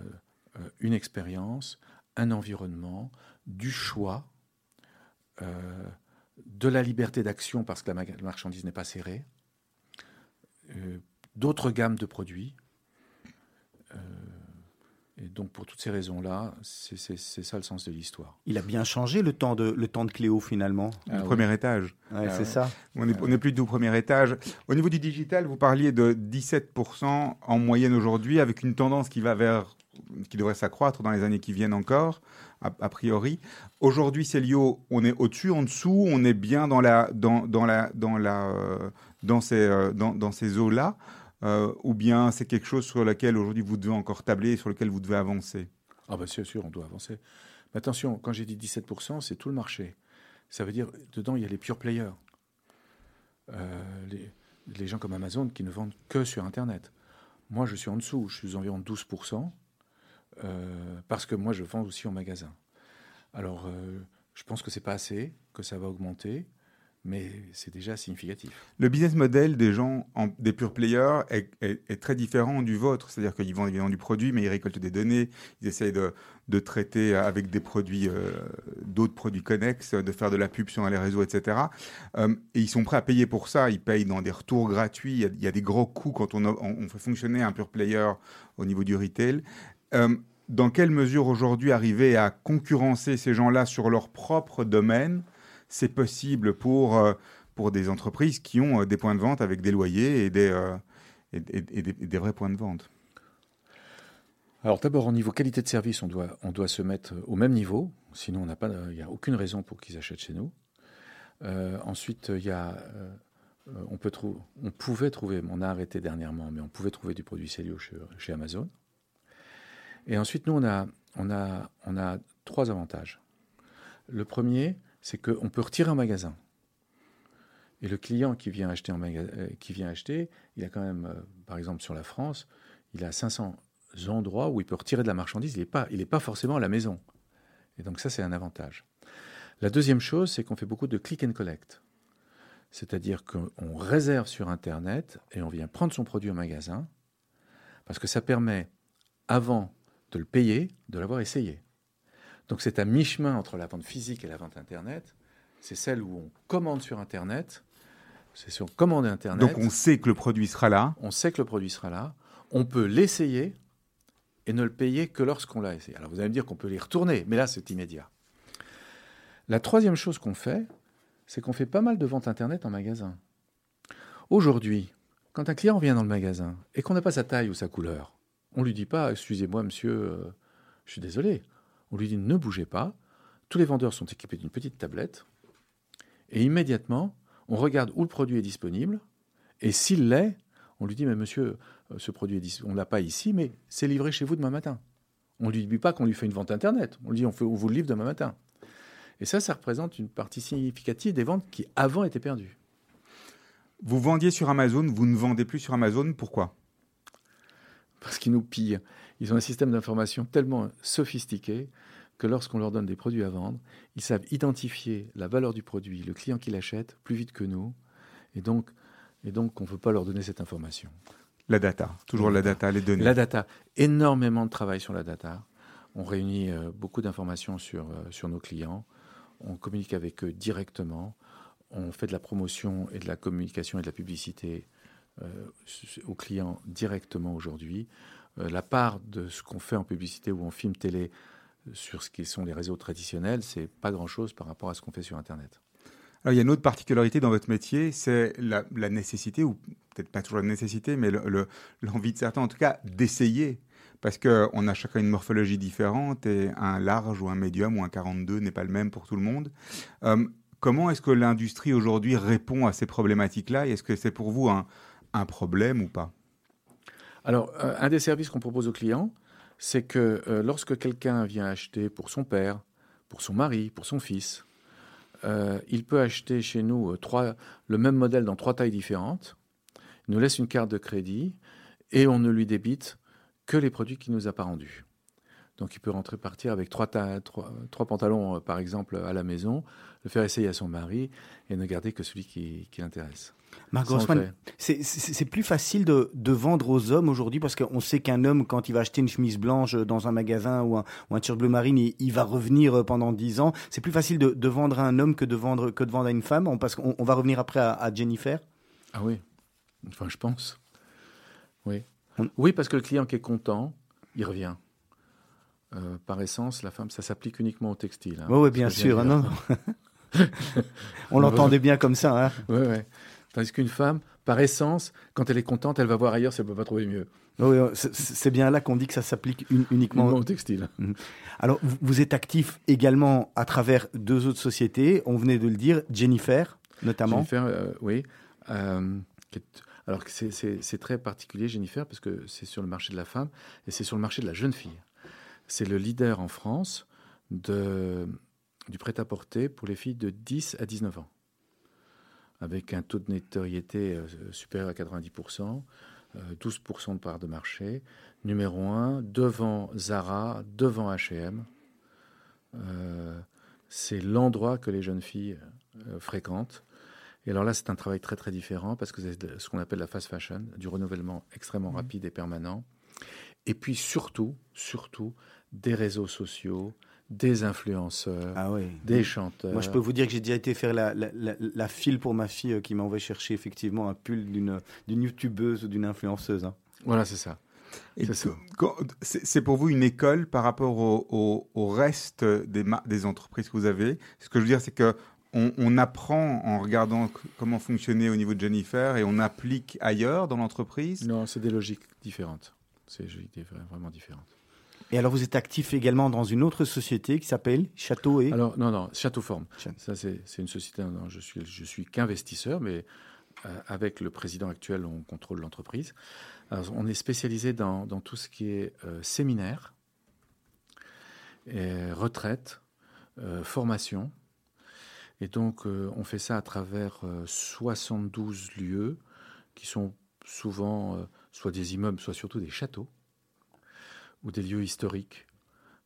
euh, une expérience, un environnement, du choix, euh, de la liberté d'action parce que la, marchandise n'est pas serrée, d'autres gammes de produits. Euh, et donc, pour toutes ces raisons-là, c'est c'est- c'est ça le sens de l'histoire. Il a bien changé le temps de, le temps de Cléo finalement. Le Ah oui. premier étage. Ouais, Ah c'est ouais. ça. On n'est plus du tout au premier étage. Au niveau du digital, vous parliez de 17% en moyenne aujourd'hui, avec une tendance qui va vers, qui devrait s'accroître dans les années qui viennent encore, a, priori. Aujourd'hui, Célio, on est au-dessus, en dessous, on est bien dans la, dans, la, dans la, euh, dans ces, euh, dans, ces eaux-là, euh, ou bien c'est quelque chose sur lequel aujourd'hui vous devez encore tabler, et sur lequel vous devez avancer? Ah ben c'est sûr, on doit avancer. Mais attention, quand j'ai dit 17%, c'est tout le marché. Ça veut dire, dedans, il y a les pure players. Les gens comme Amazon qui ne vendent que sur Internet. Moi, je suis en dessous, je suis environ 12%, euh, parce que moi, je vends aussi en magasin. Alors, euh, je pense que c'est pas assez, que ça va augmenter, mais c'est déjà significatif. Le business model des gens, en- des pure players, est, très différent du vôtre. C'est-à-dire qu'ils vendent évidemment du produit, mais ils récoltent des données, ils essayent de, traiter avec des produits, euh, d'autres produits connexes, de faire de la pub sur les réseaux, etc. Et ils sont prêts à payer pour ça. Ils payent dans des retours gratuits. Il y a, des gros coûts quand on fait fonctionner un pure player au niveau du retail. Euh, dans quelle mesure aujourd'hui arriver à concurrencer ces gens-là sur leur propre domaine c'est possible pour, euh, pour des entreprises qui ont euh, des points de vente avec des loyers et des, et, des, vrais points de vente? Alors d'abord, au niveau qualité de service, on doit, on doit se mettre au même niveau, sinon il n'y a aucune raison pour qu'ils achètent chez nous. Ensuite, y a, on, peut on pouvait trouver, on a arrêté dernièrement, mais on pouvait trouver du produit Célio chez, chez Amazon. Et ensuite, nous, on a, trois avantages. Le premier, c'est qu'on peut retirer un magasin. Et le client qui vient acheter, euh, qui vient acheter il a quand même, euh, par exemple sur la France, il a 500 endroits où il peut retirer de la marchandise. Il n'est pas, pas forcément à la maison. Et donc ça, c'est un avantage. La deuxième chose, c'est qu'on fait beaucoup de click and collect. C'est-à-dire qu'on réserve sur Internet et on vient prendre son produit au magasin parce que ça permet, avant de le payer, de l'avoir essayé. Donc c'est à mi-chemin entre la vente physique et la vente Internet. C'est celle où on commande sur Internet. C'est sur commande Internet. Donc on sait que le produit sera là. On sait que le produit sera là. On peut l'essayer et ne le payer que lorsqu'on l'a essayé. Alors vous allez me dire qu'on peut les retourner, mais là c'est immédiat. La troisième chose qu'on fait, c'est qu'on fait pas mal de ventes Internet en magasin. Aujourd'hui, quand un client vient dans le magasin et qu'on n'a pas sa taille ou sa couleur, on lui dit pas Excusez-moi, monsieur, euh, je suis désolé. On lui dit Ne bougez pas. Tous les vendeurs sont équipés d'une petite tablette. Et immédiatement, on regarde où le produit est disponible. Et s'il l'est, on lui dit Mais monsieur, euh, ce produit, est on ne l'a pas ici, mais c'est livré chez vous demain matin. On ne lui dit pas qu'on lui fait une vente Internet. On lui dit on, fait- on vous le livre demain matin. Et ça, ça représente une partie significative des ventes qui avant étaient perdues. Vous vendiez sur Amazon, vous ne vendez plus sur Amazon. Pourquoi? Parce qu'ils nous pillent. Ils ont un système d'information tellement sophistiqué que lorsqu'on leur donne des produits à vendre, ils savent identifier la valeur du produit, le client qui l'achète, plus vite que nous. Et donc, et donc on ne veut pas leur donner cette information. La data, toujours la data, les données. La data, énormément de travail sur la data. On réunit euh, beaucoup d'informations sur, euh, sur nos clients. On communique avec eux directement. On fait de la promotion et de la communication et de la publicité aux clients directement aujourd'hui. Euh, la part de ce qu'on fait en publicité ou en film télé sur ce qui sont les réseaux traditionnels, c'est pas grand-chose par rapport à ce qu'on fait sur Internet. Alors, il y a une autre particularité dans votre métier, c'est la, nécessité, ou peut-être pas toujours la nécessité, mais le- le- l'envie de certains, en tout cas, d'essayer. Parce qu'on a chacun une morphologie différente et un large ou un médium ou un 42 n'est pas le même pour tout le monde. Euh, comment est-ce que l'industrie aujourd'hui répond à ces problématiques-là? Et est-ce que c'est pour vous un, un problème ou pas Alors, euh, un des services qu'on propose aux clients, c'est que euh, lorsque quelqu'un vient acheter pour son père, pour son mari, pour son fils, euh, il peut acheter chez nous le même modèle dans trois tailles différentes. Il nous laisse une carte de crédit et on ne lui débite que les produits qu'il nous a pas rendus. Donc, il peut rentrer partir avec trois, ta- trois, trois pantalons, par exemple, à la maison, le faire essayer à son mari et ne garder que celui qui l'intéresse. Marc Grossman, c'est- plus facile de, de vendre aux hommes aujourd'hui parce qu'on sait qu'un homme, quand il va acheter une chemise blanche dans un magasin ou un, ou un t-shirt bleu marine, il, il va revenir pendant 10 ans. C'est plus facile de, de vendre à un homme que de vendre, que de vendre à une femme. On- Parce qu'on on va revenir après à, à Jennifer. Ah oui, enfin je pense. Oui. Oui, parce que le client qui est content, il revient. Euh, par essence, la femme, ça s'applique uniquement au textile. hein, Oui, ouais, bien sûr. dire. non. (laughs) on (laughs) l'entendait bien comme ça. hein. Ouais, ouais. Tandis qu'une femme, par essence, quand elle est contente, elle va voir ailleurs si elle ne peut pas trouver mieux. Oui, c'est- bien là qu'on dit que ça s'applique un- uniquement au textile. Alors, vous, êtes actif également à travers deux autres sociétés. On venait de le dire, Jennifer, notamment. Jennifer, euh, oui. Euh, alors c'est très particulier, Jennifer, parce que c'est sur le marché de la femme et c'est sur le marché de la jeune fille. C'est le leader en France de, du prêt-à-porter pour les filles de 10 à 19 ans, avec un taux de notoriété euh, supérieur à 90%, euh, 12% de part de marché, numéro 1, devant Zara, devant H&M. Euh, c'est l'endroit que les jeunes filles euh, fréquentent. Et alors là, c'est un travail très très différent parce que c'est ce qu'on appelle la fast fashion, du renouvellement extrêmement rapide et permanent. Et puis surtout, surtout, des réseaux sociaux, des influenceurs, Ah oui. des chanteurs. Moi, je peux vous dire que j'ai déjà été faire la, la, la- la file pour ma fille euh, qui m'a envoyé chercher effectivement un pull d'une d'une youtubeuse ou d'une influenceuse. hein. Voilà, c'est ça. C'est pour vous une école par rapport au, au- au reste des, des entreprises que vous avez? Ce que je veux dire, c'est que on, on apprend en regardant comment fonctionner au niveau de Jennifer et on applique ailleurs dans l'entreprise? Non, c'est des logiques différentes. C'est des logiques vra- vraiment différentes. Et alors, vous êtes actif également dans une autre société qui s'appelle Château et. Alors, non, non, Château Forme. Château. Ça, c'est une société dont je suis, je suis qu'investisseur, mais euh, avec le président actuel, on contrôle l'entreprise. On est spécialisé dans, dans tout ce qui est euh, séminaire, et retraite, euh, formation. Et donc, euh, on fait ça à travers euh, 72 lieux qui sont souvent soit des immeubles, soit surtout des châteaux ou des lieux historiques.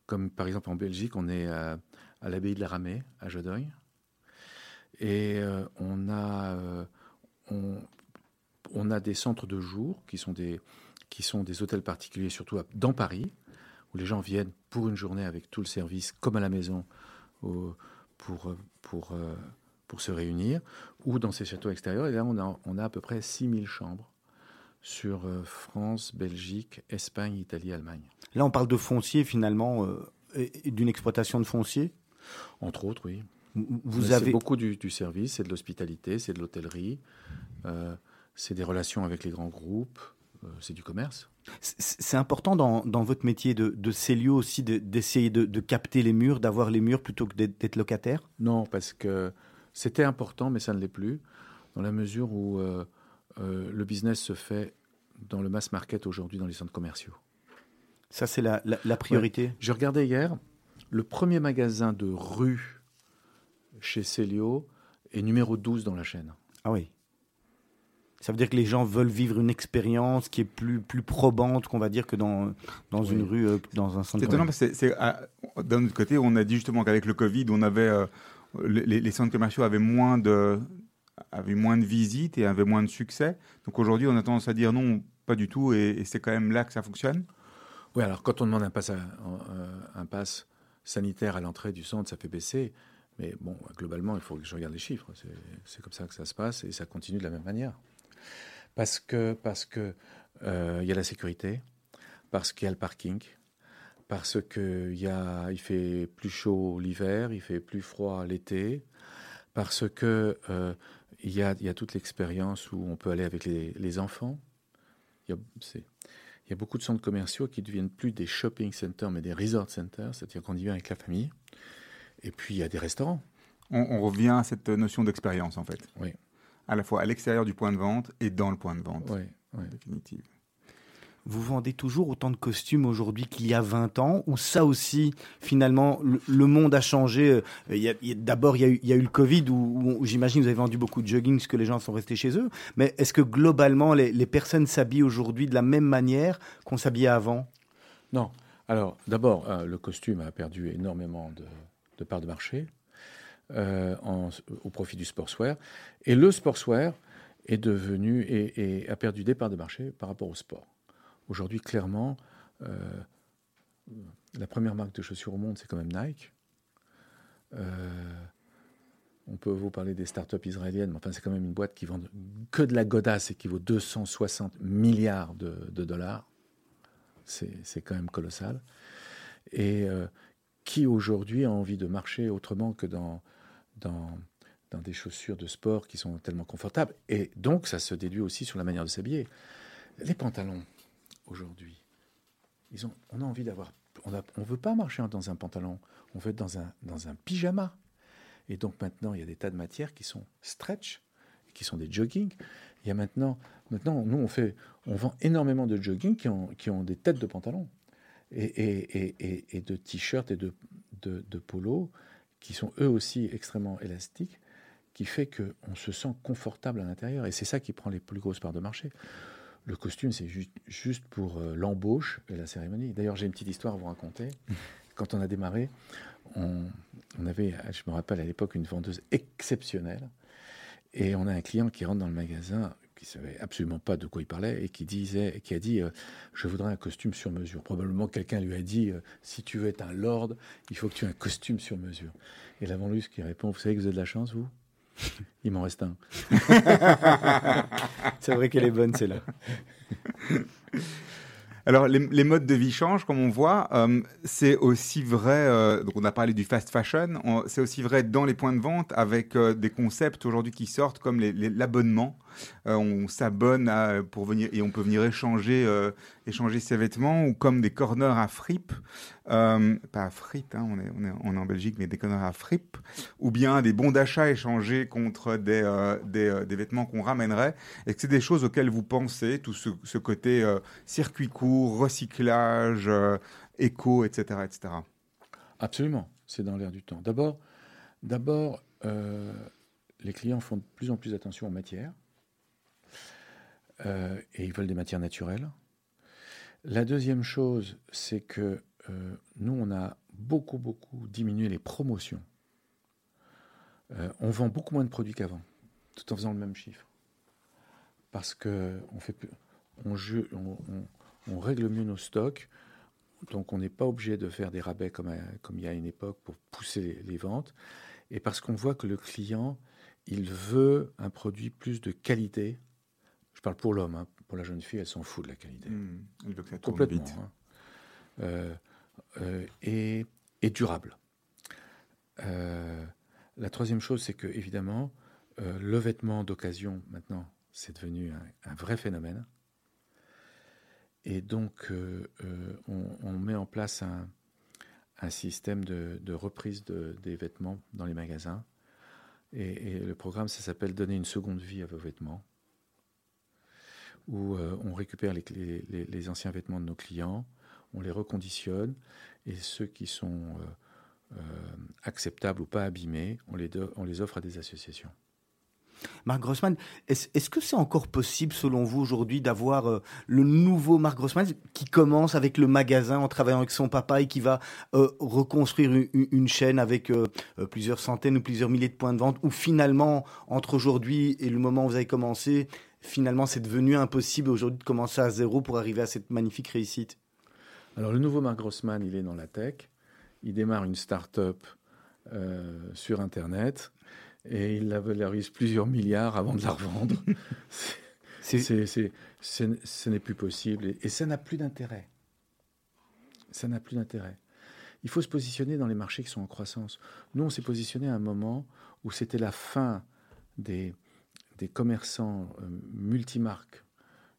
Comme par exemple en Belgique, on est à, l'abbaye de la Ramée, à Jodeuil. Et euh, on, a, euh, on, a des centres de jour qui sont des, hôtels particuliers, surtout dans Paris, où les gens viennent pour une journée avec tout le service, comme à la maison, euh, pour, se réunir, ou dans ces châteaux extérieurs. On a à peu près 6000 chambres sur euh, France, Belgique, Espagne, Italie, Allemagne. Là, on parle de foncier finalement, euh, d'une exploitation de foncier? Entre autres, oui. Vous vous C'est avez. beaucoup du, du service, c'est de l'hospitalité, c'est de l'hôtellerie, euh, c'est des relations avec les grands groupes, euh, c'est du commerce. C'est important dans, dans votre métier de, de Célio aussi de- d'essayer de, de capter les murs, d'avoir les murs plutôt que d'être locataire? Non, parce que c'était important, mais ça ne l'est plus, dans la mesure où euh, le business se fait dans le mass market aujourd'hui dans les centres commerciaux. Ça, c'est la, la- la priorité. Je regardais hier, le premier magasin de rue chez Célio est numéro 12 dans la chaîne. Ah oui. Ça veut dire que les gens veulent vivre une expérience qui est plus, plus probante qu'on va dire que dans, dans Oui. une rue, euh, dans un centre. C'est étonnant commercial. parce que ah, d'un autre côté, on a dit justement qu'avec le Covid, on avait euh, les, les centres commerciaux avaient moins de avaient moins de visites et avaient moins de succès. Donc aujourd'hui, on a tendance à dire non, pas du tout, et, c'est quand même là que ça fonctionne Oui, alors quand on demande un pass, à- euh, un pass sanitaire à l'entrée du centre, ça fait baisser. Mais bon, globalement, il faut que je regarde les chiffres. C'est- comme ça que ça se passe et ça continue de la même manière. Parce que parce que euh, y a la sécurité, parce qu'il y a le parking, parce que y a il fait plus chaud l'hiver, il fait plus froid l'été, parce que euh, il y a il y a toute l'expérience où on peut aller avec les, les enfants. Il y a c'est il y a beaucoup de centres commerciaux qui deviennent plus des shopping centers, mais des resort centers, c'est-à-dire qu'on y vient avec la famille. Et puis, il y a des restaurants. on, on revient à cette notion d'expérience, en fait. Oui. À la fois à l'extérieur du point de vente et dans le point de vente. Oui, oui. Définitive. Vous vendez toujours autant de costumes aujourd'hui qu'il y a 20 ans Ou ça aussi, finalement, le, monde a changé euh, D'abord, il, y a eu- le Covid où, où- j'imagine vous avez vendu beaucoup de jogging parce que les gens sont restés chez eux. Mais est-ce que globalement, les, personnes s'habillent aujourd'hui de la même manière qu'on s'habillait avant? Non. Alors, d'abord, euh, le costume a perdu énormément de, parts de marché euh, au profit du sportswear. Et le sportswear est devenu et a perdu des parts de marché par rapport au sport. Aujourd'hui, clairement, euh, la première marque de chaussures au monde, c'est quand même Nike. Euh, on peut vous parler des startups israéliennes, mais enfin, c'est quand même une boîte qui vend que de la godasse et qui vaut 260 milliards de, dollars. C'est quand même colossal. Et euh, qui aujourd'hui a envie de marcher autrement que dans, dans des chaussures de sport qui sont tellement confortables Et donc, ça se déduit aussi sur la manière de s'habiller. Les pantalons, aujourd'hui, on a envie d'avoir. On ne veut pas marcher dans un pantalon, on veut être dans un, dans un pyjama. Et donc maintenant, il y a des tas de matières qui sont stretch, qui sont des jogging. Il y a maintenant, maintenant nous, on, fait, on vend énormément de jogging qui ont, qui ont des têtes de pantalon et, et, et, et, et de t-shirts et de, de, de polos qui sont eux aussi extrêmement élastiques, qui fait qu'on se sent confortable à l'intérieur. Et c'est ça qui prend les plus grosses parts de marché. Le costume, c'est juste, juste pour euh, l'embauche et la cérémonie. D'ailleurs, j'ai une petite histoire à vous raconter. (laughs) Quand on a démarré, on, on avait, je me rappelle à l'époque, une vendeuse exceptionnelle. Et on a un client qui rentre dans le magasin, qui savait absolument pas de quoi il parlait, et qui disait, qui a dit, euh, je voudrais un costume sur mesure. Probablement quelqu'un lui a dit, euh, si tu veux être un lord, il faut que tu aies un costume sur mesure. Et la vendeuse qui répond, vous savez que vous avez de la chance, vous? Il m'en reste un. (laughs) C'est vrai qu'elle est bonne, c'est là. Alors, les, les modes de vie changent, comme on voit. Euh, c'est aussi vrai, euh, donc on a parlé du fast fashion, on- c'est aussi vrai dans les points de vente avec euh, des concepts aujourd'hui qui sortent comme les- les- l'abonnement. Euh, on s'abonne à- pour venir et on peut venir échanger, euh, échanger ses vêtements ou comme des corners à fripe, euh, pas à frites, hein, on, est, on, est, on est en Belgique, mais des corners à fripe, ou bien des bons d'achat échangés contre des, euh, des, euh, vêtements qu'on ramènerait. Est-ce que c'est des choses auxquelles vous pensez, tout ce, côté euh, circuit court, recyclage, euh, éco, etc., etc. Absolument, c'est dans l'air du temps. D'abord, d'abord euh, les clients font de plus en plus attention aux matières euh, et ils veulent des matières naturelles. La deuxième chose, c'est que euh, nous, on a beaucoup, beaucoup diminué les promotions. Euh, on vend beaucoup moins de produits qu'avant, tout en faisant le même chiffre. Parce que on, règle mieux nos stocks, donc on n'est pas obligé de faire des rabais comme, il y a une époque pour pousser les ventes. Et parce qu'on voit que le client, il veut un produit plus de qualité. Je parle pour l'homme, hein. pour la jeune fille, elle s'en fout de la qualité. Hmm, il veut que ça tourne Complètement. vite. hein. Euh, euh, et, et durable. Euh, la troisième chose, c'est que évidemment, le vêtement d'occasion, maintenant, c'est devenu un, un vrai phénomène. Et donc, on, on met en place un, un système de, de reprise de- des vêtements dans les magasins. Et, et le programme, ça s'appelle Donner une seconde vie à vos vêtements où euh, on récupère les, anciens vêtements de nos clients, on les reconditionne, et ceux qui sont euh, euh, acceptables ou pas abîmés, on les, offre à des associations. Marc Grossman, est-ce que c'est encore possible, selon vous, aujourd'hui, d'avoir le nouveau Marc Grossman qui commence avec le magasin en travaillant avec son papa et qui va reconstruire une, chaîne avec plusieurs centaines ou plusieurs milliers de points de vente, où finalement, entre aujourd'hui et le moment où vous avez commencé, finalement c'est devenu impossible aujourd'hui de commencer à zéro pour arriver à cette magnifique réussite Alors le nouveau Marc Grossman, il est dans la tech. Il démarre une start-up euh, sur Internet et il la valorise plusieurs milliards avant de la revendre. (laughs) C'est- C'est- c'est- c'est- ce n'est plus possible et, et ça n'a plus d'intérêt. Ça n'a plus d'intérêt. Il faut se positionner dans les marchés qui sont en croissance. Nous, on s'est positionné à un moment où c'était la fin des, des commerçants euh, multimarques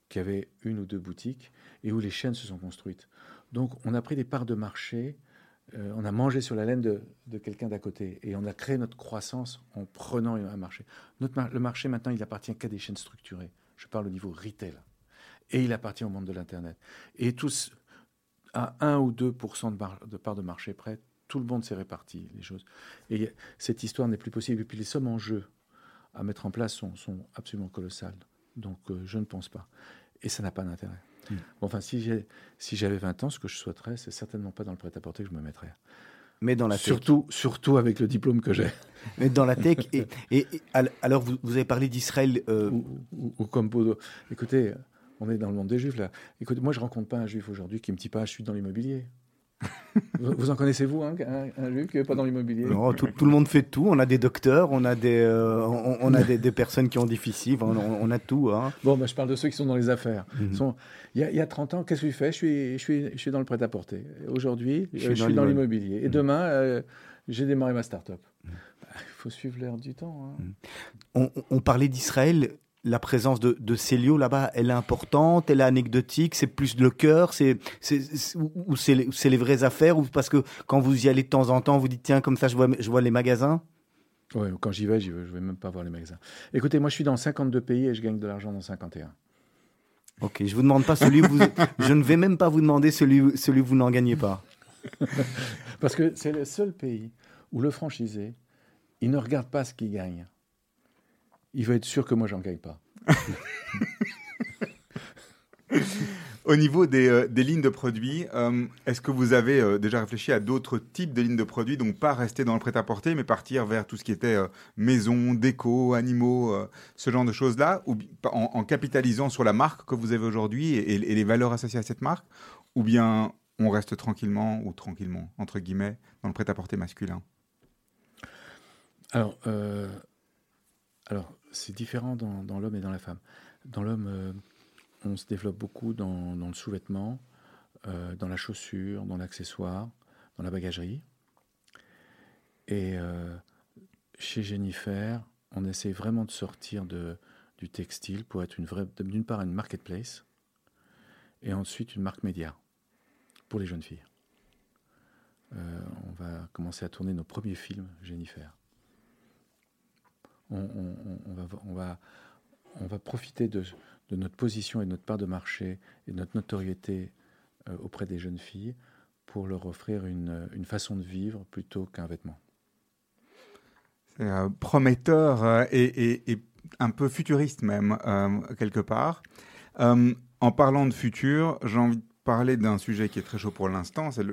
qui avaient une ou deux boutiques et où les chaînes se sont construites. Donc, on a pris des parts de marché, euh, on a mangé sur la laine de, quelqu'un d'à côté et on a créé notre croissance en prenant un marché. Notre le marché, maintenant, il appartient qu'à des chaînes structurées. Je parle au niveau retail. Et il appartient au monde de l'Internet. Et tous, à 1 ou 2 de, de part de marché près, tout le monde s'est réparti les choses. Et cette histoire n'est plus possible. Et puis les sommes en jeu à mettre en place sont, sont absolument colossales. Donc euh, je ne pense pas. Et ça n'a pas d'intérêt. Mm. Bon, enfin, si j'ai- si j'avais 20 ans, ce que je souhaiterais, c'est certainement pas dans le prêt-à-porter que je me mettrais. Mais dans la tech. Surtout, surtout avec le diplôme que j'ai. (laughs) Mais dans la tech. Et, et- et al- alors, vous, vous avez parlé d'Israël. euh, ou, ou- ou comme Bodo. Écoutez, on est dans le monde des juifs là. Écoutez, moi je rencontre pas un juif aujourd'hui qui me dit pas je suis dans l'immobilier. Vous, vous en connaissez vous hein, un, n'est pas dans l'immobilier non, tout, tout le monde fait tout. On a des docteurs, on a des, euh, on, on a des, des personnes qui ont difficile. On, on a tout. Hein. Bon, bah, je parle de ceux qui sont dans les affaires. Mhm. Il y, a, y a 30 ans, qu'est-ce que je fais? Je suis, je, suis, je suis dans le prêt-à-porter. Aujourd'hui, Je je suis dans dans l'immo- l'immobilier. Et Mhm. demain, euh, j'ai démarré ma start-up. Bah, Il faut suivre l'air du temps. hein. On, on parlait d'Israël. La présence de, de Célio là-bas, elle est importante, elle est anecdotique, c'est plus le cœur, c'est, c'est, ou les, vraies affaires, ou parce que quand vous y allez de temps en temps, vous dites tiens comme ça je vois, je vois les magasins? Ouais, quand j'y vais, j'y vais, je vais même pas voir les magasins. Écoutez, moi je suis dans 52 pays et je gagne de l'argent dans 51. Ok, je vous demande pas celui où vous, je ne vais même pas vous demander celui, celui où vous n'en gagnez pas. (laughs) Parce que c'est le seul pays où le franchisé, il ne regarde pas ce qu'il gagne. Il veut être sûr que moi, j'en gagne pas. (laughs) Au niveau des, euh, des lignes de produits, euh, est-ce que vous avez euh, déjà réfléchi à d'autres types de lignes de produits, donc pas rester dans le prêt-à-porter, mais partir vers tout ce qui était maison, déco, animaux, ce genre de choses-là, ou en, en capitalisant sur la marque que vous avez aujourd'hui et, et- les valeurs associées à cette marque, ou bien on reste tranquillement, ou tranquillement, entre guillemets, dans le prêt-à-porter masculin? Alors, alors c'est différent dans, l'homme et dans la femme. Dans l'homme, euh, on se développe beaucoup dans, le sous-vêtement, euh, dans la chaussure, dans l'accessoire, dans la bagagerie. Et euh, chez Jennifer, on essaie vraiment de sortir de, du textile pour être une vraie, d'une part une marketplace et ensuite une marque média pour les jeunes filles. On va commencer à tourner nos premiers films Jennifer. On, va, profiter de, notre position et de notre part de marché et de notre notoriété euh, auprès des jeunes filles pour leur offrir une, façon de vivre plutôt qu'un vêtement. C'est euh, prometteur euh, et, et- un peu futuriste même, quelque part. En parlant de futur, j'ai envie de parler d'un sujet qui est très chaud pour l'instant. C'est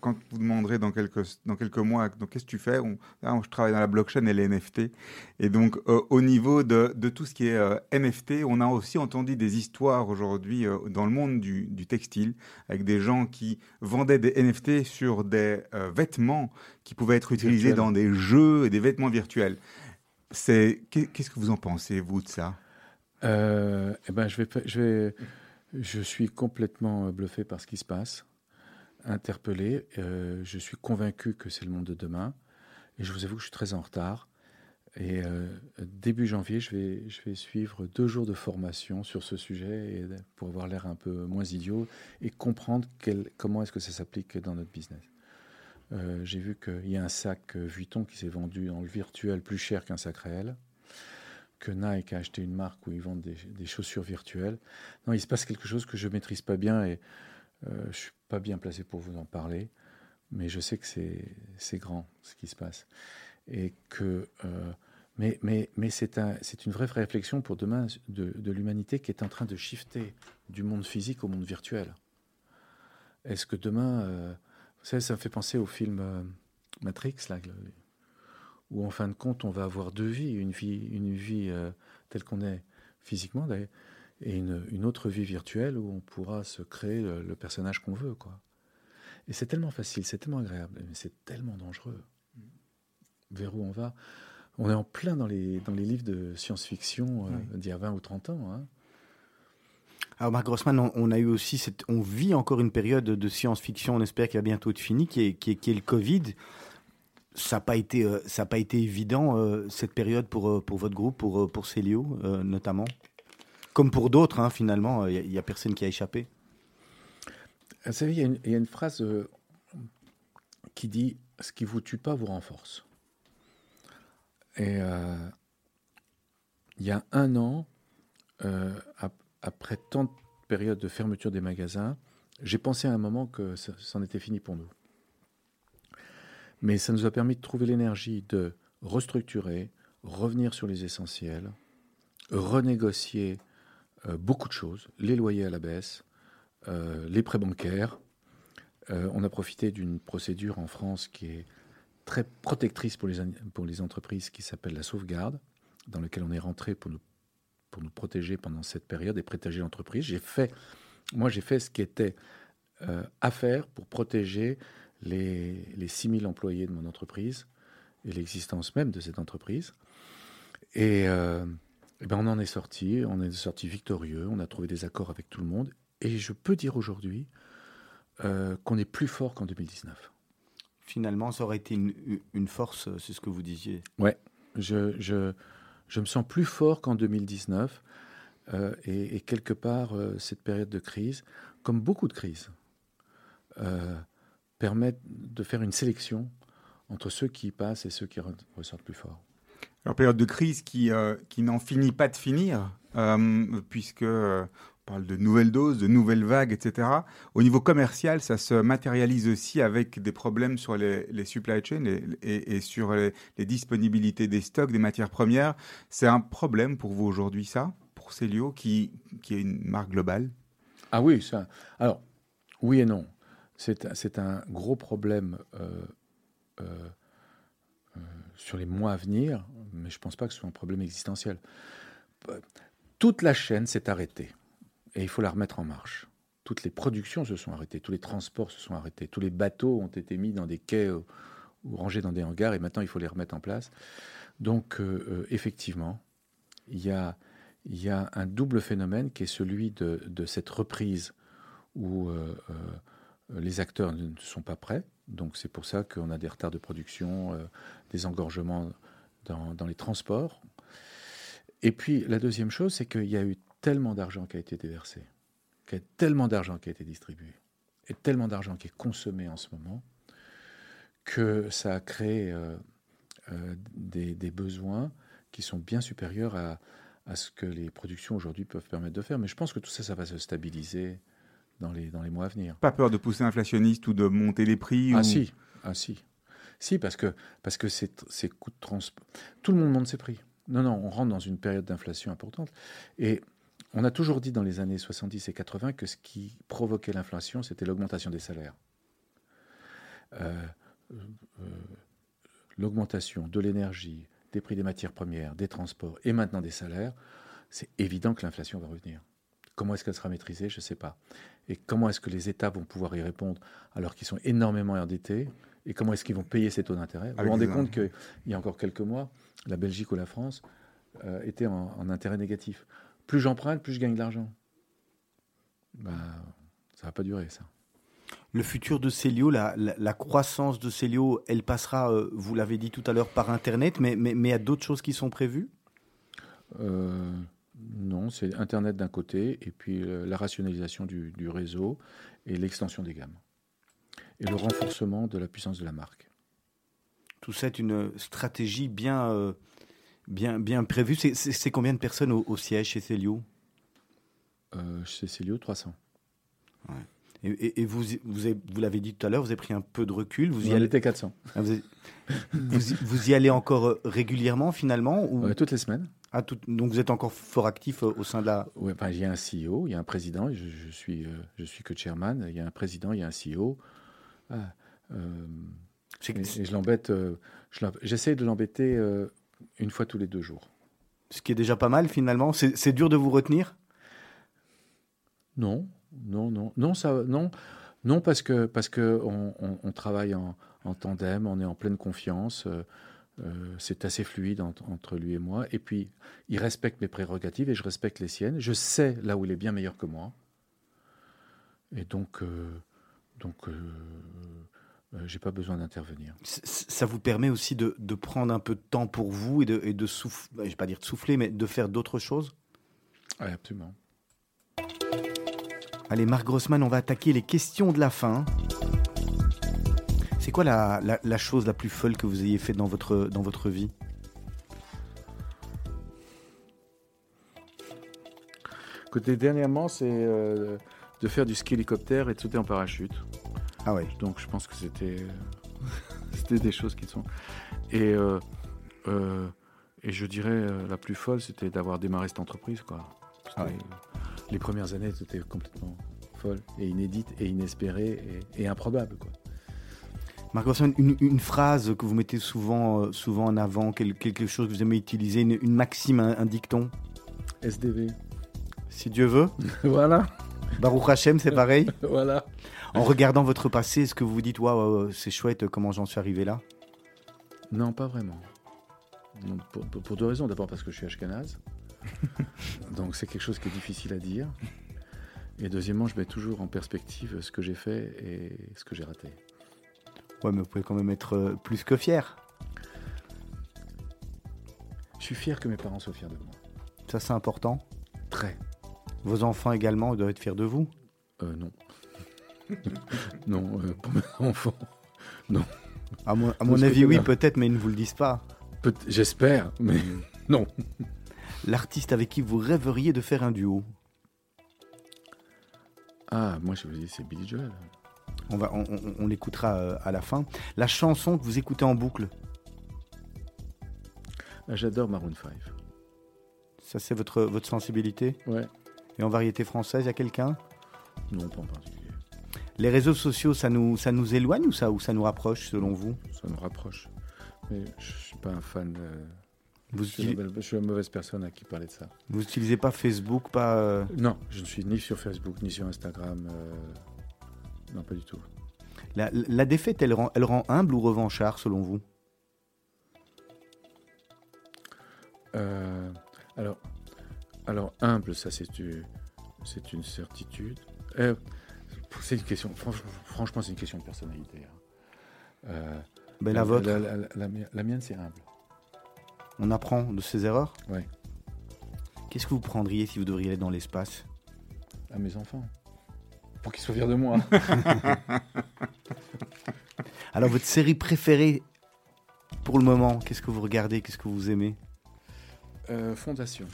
quand vous demanderez dans quelques, dans quelques mois, donc qu'est-ce que tu fais? On- Je travaille dans la blockchain et les NFT. Et donc, euh, au niveau de, de tout ce qui est euh, NFT, on a aussi entendu des histoires aujourd'hui euh, dans le monde du, du textile, avec des gens qui vendaient des NFT sur des vêtements qui pouvaient être utilisés dans des jeux et des vêtements virtuels. Qu'est-ce que vous en pensez, vous, de ça? Eh ben, je, vais, fa- je, vais, je suis complètement bluffé par ce qui se passe, interpellé. euh, je suis convaincu que c'est le monde de demain. Et je vous avoue que je suis très en retard. Et euh, début janvier, je vais, je vais suivre deux jours de formation sur ce sujet et pour avoir l'air un peu moins idiot et comprendre comment est-ce que ça s'applique dans notre business. Euh, J'ai vu qu'il y a un sac euh, Vuitton qui s'est vendu dans le virtuel plus cher qu'un sac réel que Nike a acheté une marque où ils vendent des, chaussures virtuelles. Non, il se passe quelque chose que je maîtrise pas bien et euh, je suis pas bien placé pour vous en parler, mais je sais que c'est grand ce qui se passe et que euh, mais mais mais c'est un une vraie réflexion pour demain de, l'humanité qui est en train de shifter du monde physique au monde virtuel. Est-ce que demain, euh, vous savez, ça me fait penser au film euh, Matrix là, où en fin de compte on va avoir deux vies, une vie, une vie euh, telle qu'on est physiquement et une, une, autre vie virtuelle où on pourra se créer le, le personnage qu'on veut. Quoi. Et c'est tellement facile, c'est tellement agréable, mais c'est tellement dangereux. Vers où on va? On est en plein dans les, dans les livres de science-fiction euh, Oui. d'il y a 20 ou 30 ans. hein. Alors Marc Grossman, on, on a eu aussi cette, on vit encore une période de science-fiction, on espère qu'elle va bientôt être finie, qui est, qui est, qui est le Covid. Ça n'a pas été, euh, pas été évident euh, cette période pour euh, pour votre groupe, pour Célio notamment, comme pour d'autres hein, finalement. Il n'y a, personne qui a échappé. Vous savez, il y, a une- phrase qui dit Ce qui vous tue pas vous renforce. Et il y a un an, ap- après tant de périodes de fermeture des magasins, j'ai pensé à un moment que c'en était fini pour nous. Mais ça nous a permis de trouver l'énergie de restructurer, revenir sur les essentiels, renégocier euh, beaucoup de choses, les loyers à la baisse, euh, les prêts bancaires. Euh, on a profité d'une procédure en France qui est très protectrice pour les, entreprises qui s'appelle la sauvegarde, dans laquelle on est rentré pour nous, pour nous protéger pendant cette période et protéger l'entreprise. J'ai fait, moi j'ai fait ce qui était à faire pour protéger les, les 6000 employés de mon entreprise et l'existence même de cette entreprise. Et, euh, eh ben on en est sorti, on est sorti victorieux, on a trouvé des accords avec tout le monde. Et je peux dire aujourd'hui euh, qu'on est plus fort qu'en 2019. Finalement, ça aurait été une, une force, c'est ce que vous disiez. Ouais, je, je, je me sens plus fort qu'en 2019. euh, et, et quelque part, euh, cette période de crise, comme beaucoup de crises, euh, permet de faire une sélection entre ceux qui y passent et ceux qui re- ressortent plus forts. Alors, période de crise qui, euh, qui n'en finit pas de finir, euh, puisque euh, on parle de nouvelles doses, de nouvelles vagues, etc. Au niveau commercial, ça se matérialise aussi avec des problèmes sur les, les supply chains et, et- et sur les, les disponibilités des stocks, des matières premières. C'est un problème pour vous aujourd'hui, ça, pour Célio, qui, qui est une marque globale? Ah oui, ça. Alors, oui et non. C'est un gros problème euh, euh, euh, sur les mois à venir, mais je ne pense pas que ce soit un problème existentiel. Toute la chaîne s'est arrêtée et il faut la remettre en marche. Toutes les productions se sont arrêtées, tous les transports se sont arrêtés, tous les bateaux ont été mis dans des quais ou rangés dans des hangars et maintenant il faut les remettre en place. Donc, effectivement, il y a, un double phénomène qui est celui de, cette reprise où les acteurs ne sont pas prêts. Donc c'est pour ça qu'on a des retards de production, euh, des engorgements dans, dans les transports. Et puis la deuxième chose, c'est qu'il y a eu tellement d'argent qui a été déversé, qu'il y a tellement d'argent qui a été distribué, et tellement d'argent qui est consommé en ce moment, que ça a créé euh, euh, des, des besoins qui sont bien supérieurs à, à ce que les productions aujourd'hui peuvent permettre de faire. Mais je pense que tout ça, ça va se stabiliser dans les, dans les mois à venir. Pas peur de pousser inflationniste ou de monter les prix Ah ou- si, ah si. Si, parce que, parce que ces, ces coûts de transport... Tout le monde monte ses prix. Non, non, on rentre dans une période d'inflation importante. Et on a toujours dit dans les années 70 et 80 que ce qui provoquait l'inflation, c'était l'augmentation des salaires. Euh, euh, l'augmentation de l'énergie, des prix des matières premières, des transports et maintenant des salaires, c'est évident que l'inflation va revenir. Comment est-ce qu'elle sera maîtrisée? Je ne sais pas. Et comment est-ce que les États vont pouvoir y répondre alors qu'ils sont énormément endettés? Et comment est-ce qu'ils vont payer ces taux d'intérêt? Vous vous rendez compte qu'il y a encore quelques mois, la Belgique ou la France euh, étaient en, en intérêt négatif. Plus j'emprunte, plus je gagne de l'argent. Ben, ça ne va pas durer, ça. Le futur de Célio, la, la, la croissance de Célio, elle passera, euh, vous l'avez dit tout à l'heure, par Internet, mais mais mais il y a d'autres choses qui sont prévues? Euh, non, c'est Internet d'un côté, et puis euh, la rationalisation du, du réseau et l'extension des gammes. Et le renforcement de la puissance de la marque. Tout ça est une stratégie bien, euh, bien, bien prévue. C'est- combien de personnes au, au siège chez Célio? Euh, chez Célio, 300. Et, et- et vous, vous, avez- vous l'avez dit tout à l'heure, vous avez pris un peu de recul. Vous y, allez, était 400. ah, vous, y- vous y- vous y allez encore régulièrement finalement ou, Ouais, toutes les semaines. Ah, tout- Donc vous êtes encore fort actif euh, au sein de la... Ouais, enfin, il y a un CEO, il y a un président, je, je suis, euh, je suis que chairman, il y a un président, il y a un CEO. Ah, euh, et, et je l'embête, euh, je l'em- j'essaie de l'embêter euh, une fois tous les deux jours. Ce qui est déjà pas mal finalement. C'est c'est dur de vous retenir? Non, non, non, non, ça, non, non, parce que parce que on, on- on travaille en, en tandem, on est en pleine confiance. Euh, c'est assez fluide entre, entre lui et moi. Et puis, il respecte mes prérogatives et je respecte les siennes. Je sais là où il est bien meilleur que moi. Et donc, euh, donc, euh, euh, j'ai pas besoin d'intervenir. Ça vous permet aussi de, de prendre un peu de temps pour vous et de, et de souffler, je vais pas dire de souffler, mais de faire d'autres choses? Ouais, absolument. Allez, Marc Grossman, on va attaquer les questions de la fin. C'est quoi la, la- la chose la plus folle que vous ayez fait dans votre, dans votre vie? Côté dernièrement, c'est euh, de faire du ski hélicoptère et de sauter en parachute. Ah ouais. Donc je pense que c'était (laughs) c'était des choses qui sont et euh, euh, et je dirais euh, la plus folle c'était d'avoir démarré cette entreprise quoi. Ah ouais. Les premières années c'était complètement folle et inédite et inespérée et, et improbable quoi. Marc une, une phrase que vous mettez souvent, euh, souvent en avant, quel- quelque chose que vous aimez utiliser, une, une maxime, un, un dicton SDV. Si Dieu veut. (laughs) voilà, Baruch Hashem, c'est pareil. (laughs) voilà. En regardant votre passé, est-ce que vous vous dites, waouh, c'est chouette, comment j'en suis arrivé là? Non, pas vraiment. Non, pour, pour- deux raisons. D'abord parce que je suis ashkénaze. (laughs) Donc c'est quelque chose qui est difficile à dire. Et deuxièmement, je mets toujours en perspective ce que j'ai fait et ce que j'ai raté. Ouais, mais vous pouvez quand même être euh, plus que fier. Je suis fier que mes parents soient fiers de moi. Ça, c'est important. Très. Vos enfants également ils doivent être fiers de vous. Euh, non. (laughs) non, euh, pour mes (laughs) enfants. À mon, à mon avis, oui, peut-être, mais ils ne vous le disent pas. Peut- J'espère, mais (laughs) non. L'artiste avec qui vous rêveriez de faire un duo? Ah, moi je vous dis, c'est Billy Joel. On, va, on, on- on l'écoutera euh, à la fin. La chanson que vous écoutez en boucle, Ah, J'adore Maroon 5. ça c'est votre, votre sensibilité Ouais. Et en variété française, il y a quelqu'un? Non, pas en particulier. Les réseaux sociaux, ça nous, ça nous éloigne ou ça, ou ça nous rapproche selon vous? Ça nous rapproche. Mais je suis pas un fan. euh, vous, je, suis la, utilise- belle- je suis la mauvaise personne à qui parler de ça. vous utilisez pas Facebook, pas... euh, Non, je ne suis ni sur Facebook, ni sur Instagram. euh, Non, pas du tout. La, la défaite, elle rend, elle rend humble ou revanchard selon vous? Euh, alors, alors, humble, ça c'est une certitude. Euh, c'est une question, franch- franchement, c'est une question de personnalité. hein. Euh, ben, La vôtre, La, la- la mi- la mienne, c'est humble. on apprend de ses erreurs? Ouais. Qu'est-ce que vous prendriez si vous devriez aller dans l'espace? À mes enfants. Pour qu'ils soient fiers de moi. (laughs) Alors, votre série préférée pour le moment, qu'est-ce que vous regardez Qu'est-ce que vous aimez? Euh, fondation.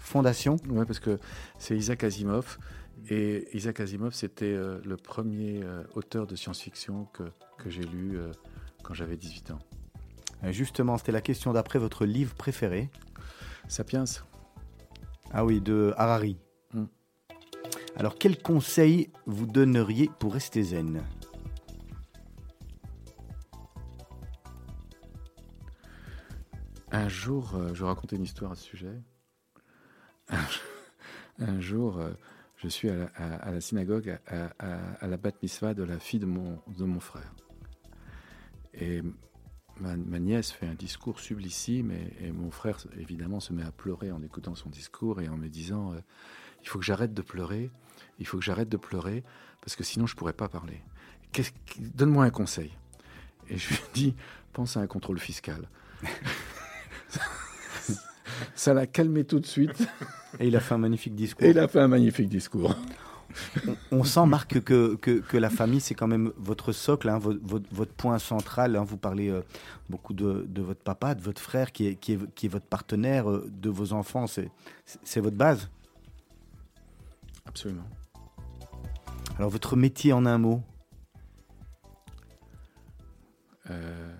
Fondation? Ouais, parce que c'est Isaac Asimov. Et Isaac Asimov, c'était euh, le premier euh, auteur de science-fiction que, que j'ai lu euh, quand j'avais 18 ans. Justement, c'était la question d'après votre livre préféré. Sapiens Ah oui, de Harari. Alors, quel conseil vous donneriez pour rester zen Un jour, euh, je raconter une histoire à ce sujet. Un, jour, (laughs) euh, je suis à la, synagogue à, la bat mitzvah de la fille de mon, de mon frère. Et ma, nièce fait un discours sublissime et, et mon frère, évidemment, se met à pleurer en écoutant son discours et en me disant euh, Il faut que j'arrête de pleurer, il faut que j'arrête de pleurer, parce que sinon je ne pourrais pas parler. Donne-moi un conseil. Et je lui dis Pense à un contrôle fiscal. (laughs) Ça l'a calmé tout de suite Et il a fait un magnifique discours. et il a fait un magnifique discours. On sent, Marc, que, que, que la famille, c'est quand même votre socle, hein, votre, votre, votre point central. hein. Vous parlez euh, beaucoup de, de votre papa, de votre frère, qui est, qui est, qui est votre partenaire, euh, de vos enfants. C'est votre base. Absolument. Alors, votre métier en un mot Euh,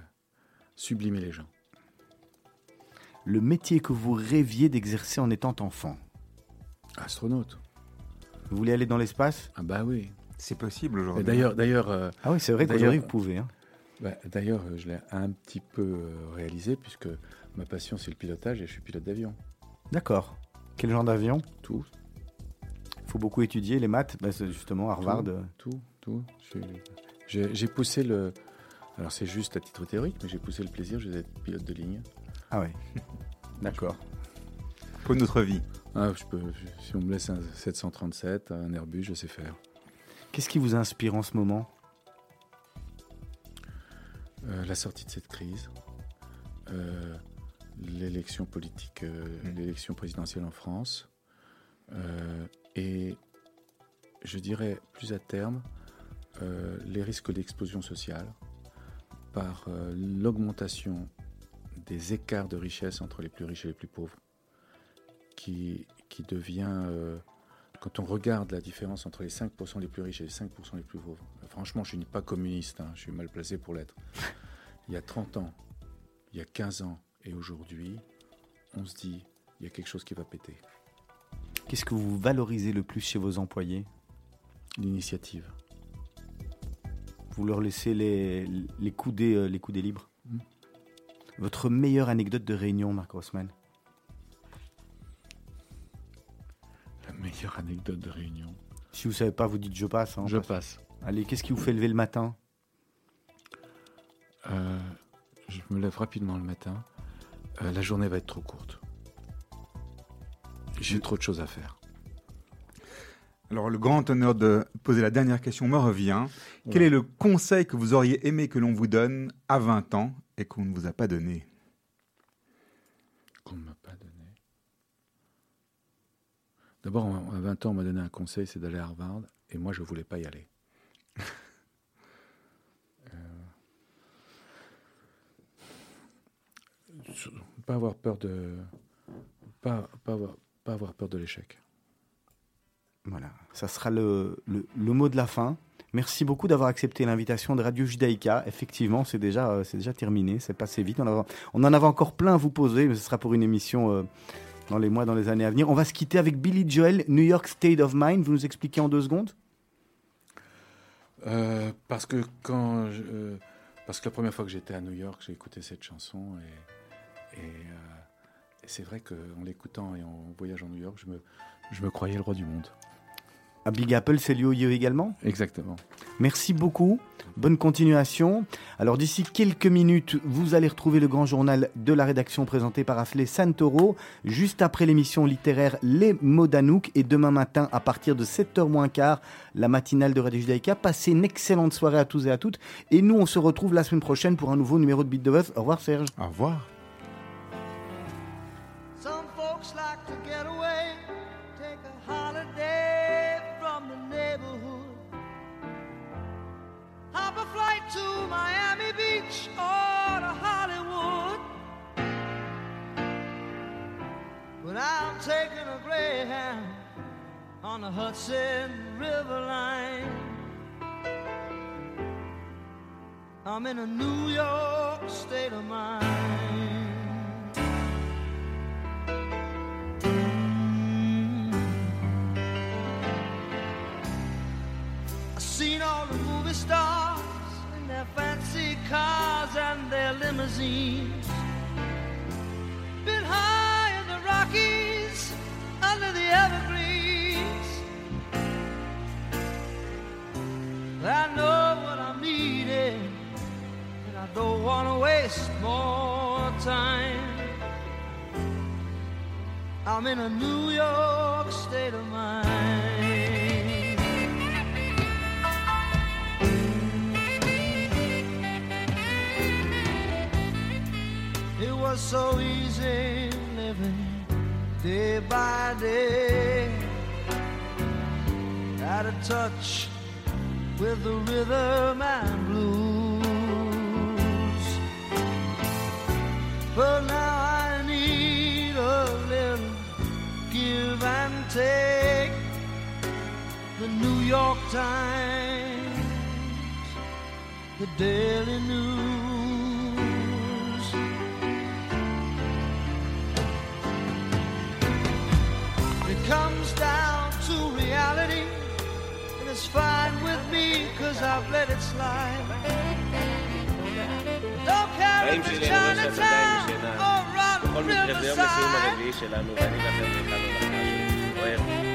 sublimer les gens. Le métier que vous rêviez d'exercer en étant enfant Astronaute. Vous voulez aller dans l'espace? Ah bah oui. C'est possible aujourd'hui. d'ailleurs, d'ailleurs, euh, Ah oui, c'est vrai D'ailleurs- qu'aujourd'hui, vous pouvez. hein. bah, d'ailleurs, euh, je l'ai un petit peu réalisé puisque ma passion c'est le pilotage et je suis pilote d'avion. D'accord. Quel genre d'avion? Tout, faut beaucoup étudier les maths. Bah, c'est justement, Harvard. Tout. tout, tout. J'ai- poussé le. Alors c'est juste à titre théorique, mais j'ai poussé le plaisir, je vais être pilote de ligne. Ah ouais. (laughs) D'accord. Pour notre vie. Ah, je peux, je- si on me laisse un 737, un Airbus, je sais faire. Qu'est-ce qui vous inspire en ce moment? Euh, la sortie de cette crise, euh, l'élection politique, euh, Mm. l'élection présidentielle en France, euh, et je dirais plus à terme euh, les risques d'explosion sociale par euh, l'augmentation des écarts de richesse entre les plus riches et les plus pauvres, qui, qui devient, euh, quand on regarde la différence entre les 5% les plus riches et les 5% les plus pauvres, franchement, je ne suis pas communiste, hein, je suis mal placé pour l'être. Il y a 30 ans, il y a 15 ans et aujourd'hui, on se dit, il y a quelque chose qui va péter. Qu'est-ce que vous valorisez le plus chez vos employés L'initiative. Vous leur laissez les, les, coudées, euh, les coudées libres Mm. Votre meilleure anecdote de réunion, Marc Rossmann La meilleure anecdote de réunion. Si vous savez pas, vous dites je passe. hein, Je passe. passe. Allez, qu'est-ce qui vous fait lever le matin Euh, je me lève rapidement le matin. Euh, la journée va être trop courte. J'ai trop de choses à faire. Alors, le grand honneur de poser la dernière question me revient. Quel est le conseil que vous auriez aimé que l'on vous donne à 20 ans et qu'on ne vous a pas donné? Qu'on ne m'a pas donné. D'abord, à 20 ans, on m'a donné un conseil, c'est d'aller à Harvard. Et moi, je ne voulais pas y aller. (laughs) Euh, pas avoir peur de... Pas, pas, avoir, pas avoir peur de l'échec. Voilà, ça sera le, le, le mot de la fin. Merci beaucoup d'avoir accepté l'invitation de Radio Judaïka. Effectivement, c'est déjà, euh, c'est déjà terminé, c'est passé vite. On, a- on en avait encore plein à vous poser, mais ce sera pour une émission euh, dans les mois, dans les années à venir. On va se quitter avec Billy Joel, New York State of Mind. Vous nous expliquez en deux secondes? Euh, parce que quand je- euh, parce que la première fois que j'étais à New York, j'ai écouté cette chanson et, et, euh, et c'est vrai qu'en l'écoutant et en voyage en New York, je me, je me croyais le roi du monde. À Big Apple, c'est lieu également? Exactement. Merci beaucoup. Bonne continuation. Alors d'ici quelques minutes, vous allez retrouver le grand journal de la rédaction présenté par Asley Santoro, juste après l'émission littéraire Les mots d'Anouk et demain matin à partir de 7h moins quart, la matinale de Radio Judaïka. Passez une excellente soirée à tous et à toutes et nous on se retrouve la semaine prochaine pour un nouveau numéro de Beat de Buzz. Au revoir Serge. Au revoir. But I'm taking a Greyhound on the Hudson River line. I'm in a New York state of mind. I've seen all the movie stars in their fancy cars and their limousines. Don't want to waste more time. I'm in a New York state of mind. It was so easy living day by day. Out of touch with the rhythm and blues. But now I need a little give and take. The New York Times, the Daily News. It comes down to reality, and it's fine with me, cause I've let it slide. החיים שלי, אני רואה שאת עדיין ישנה. בכל מקרה, זה יום לסיום הרביעי שלנו, ואני ואתם הכנו לך משהו. אוהב.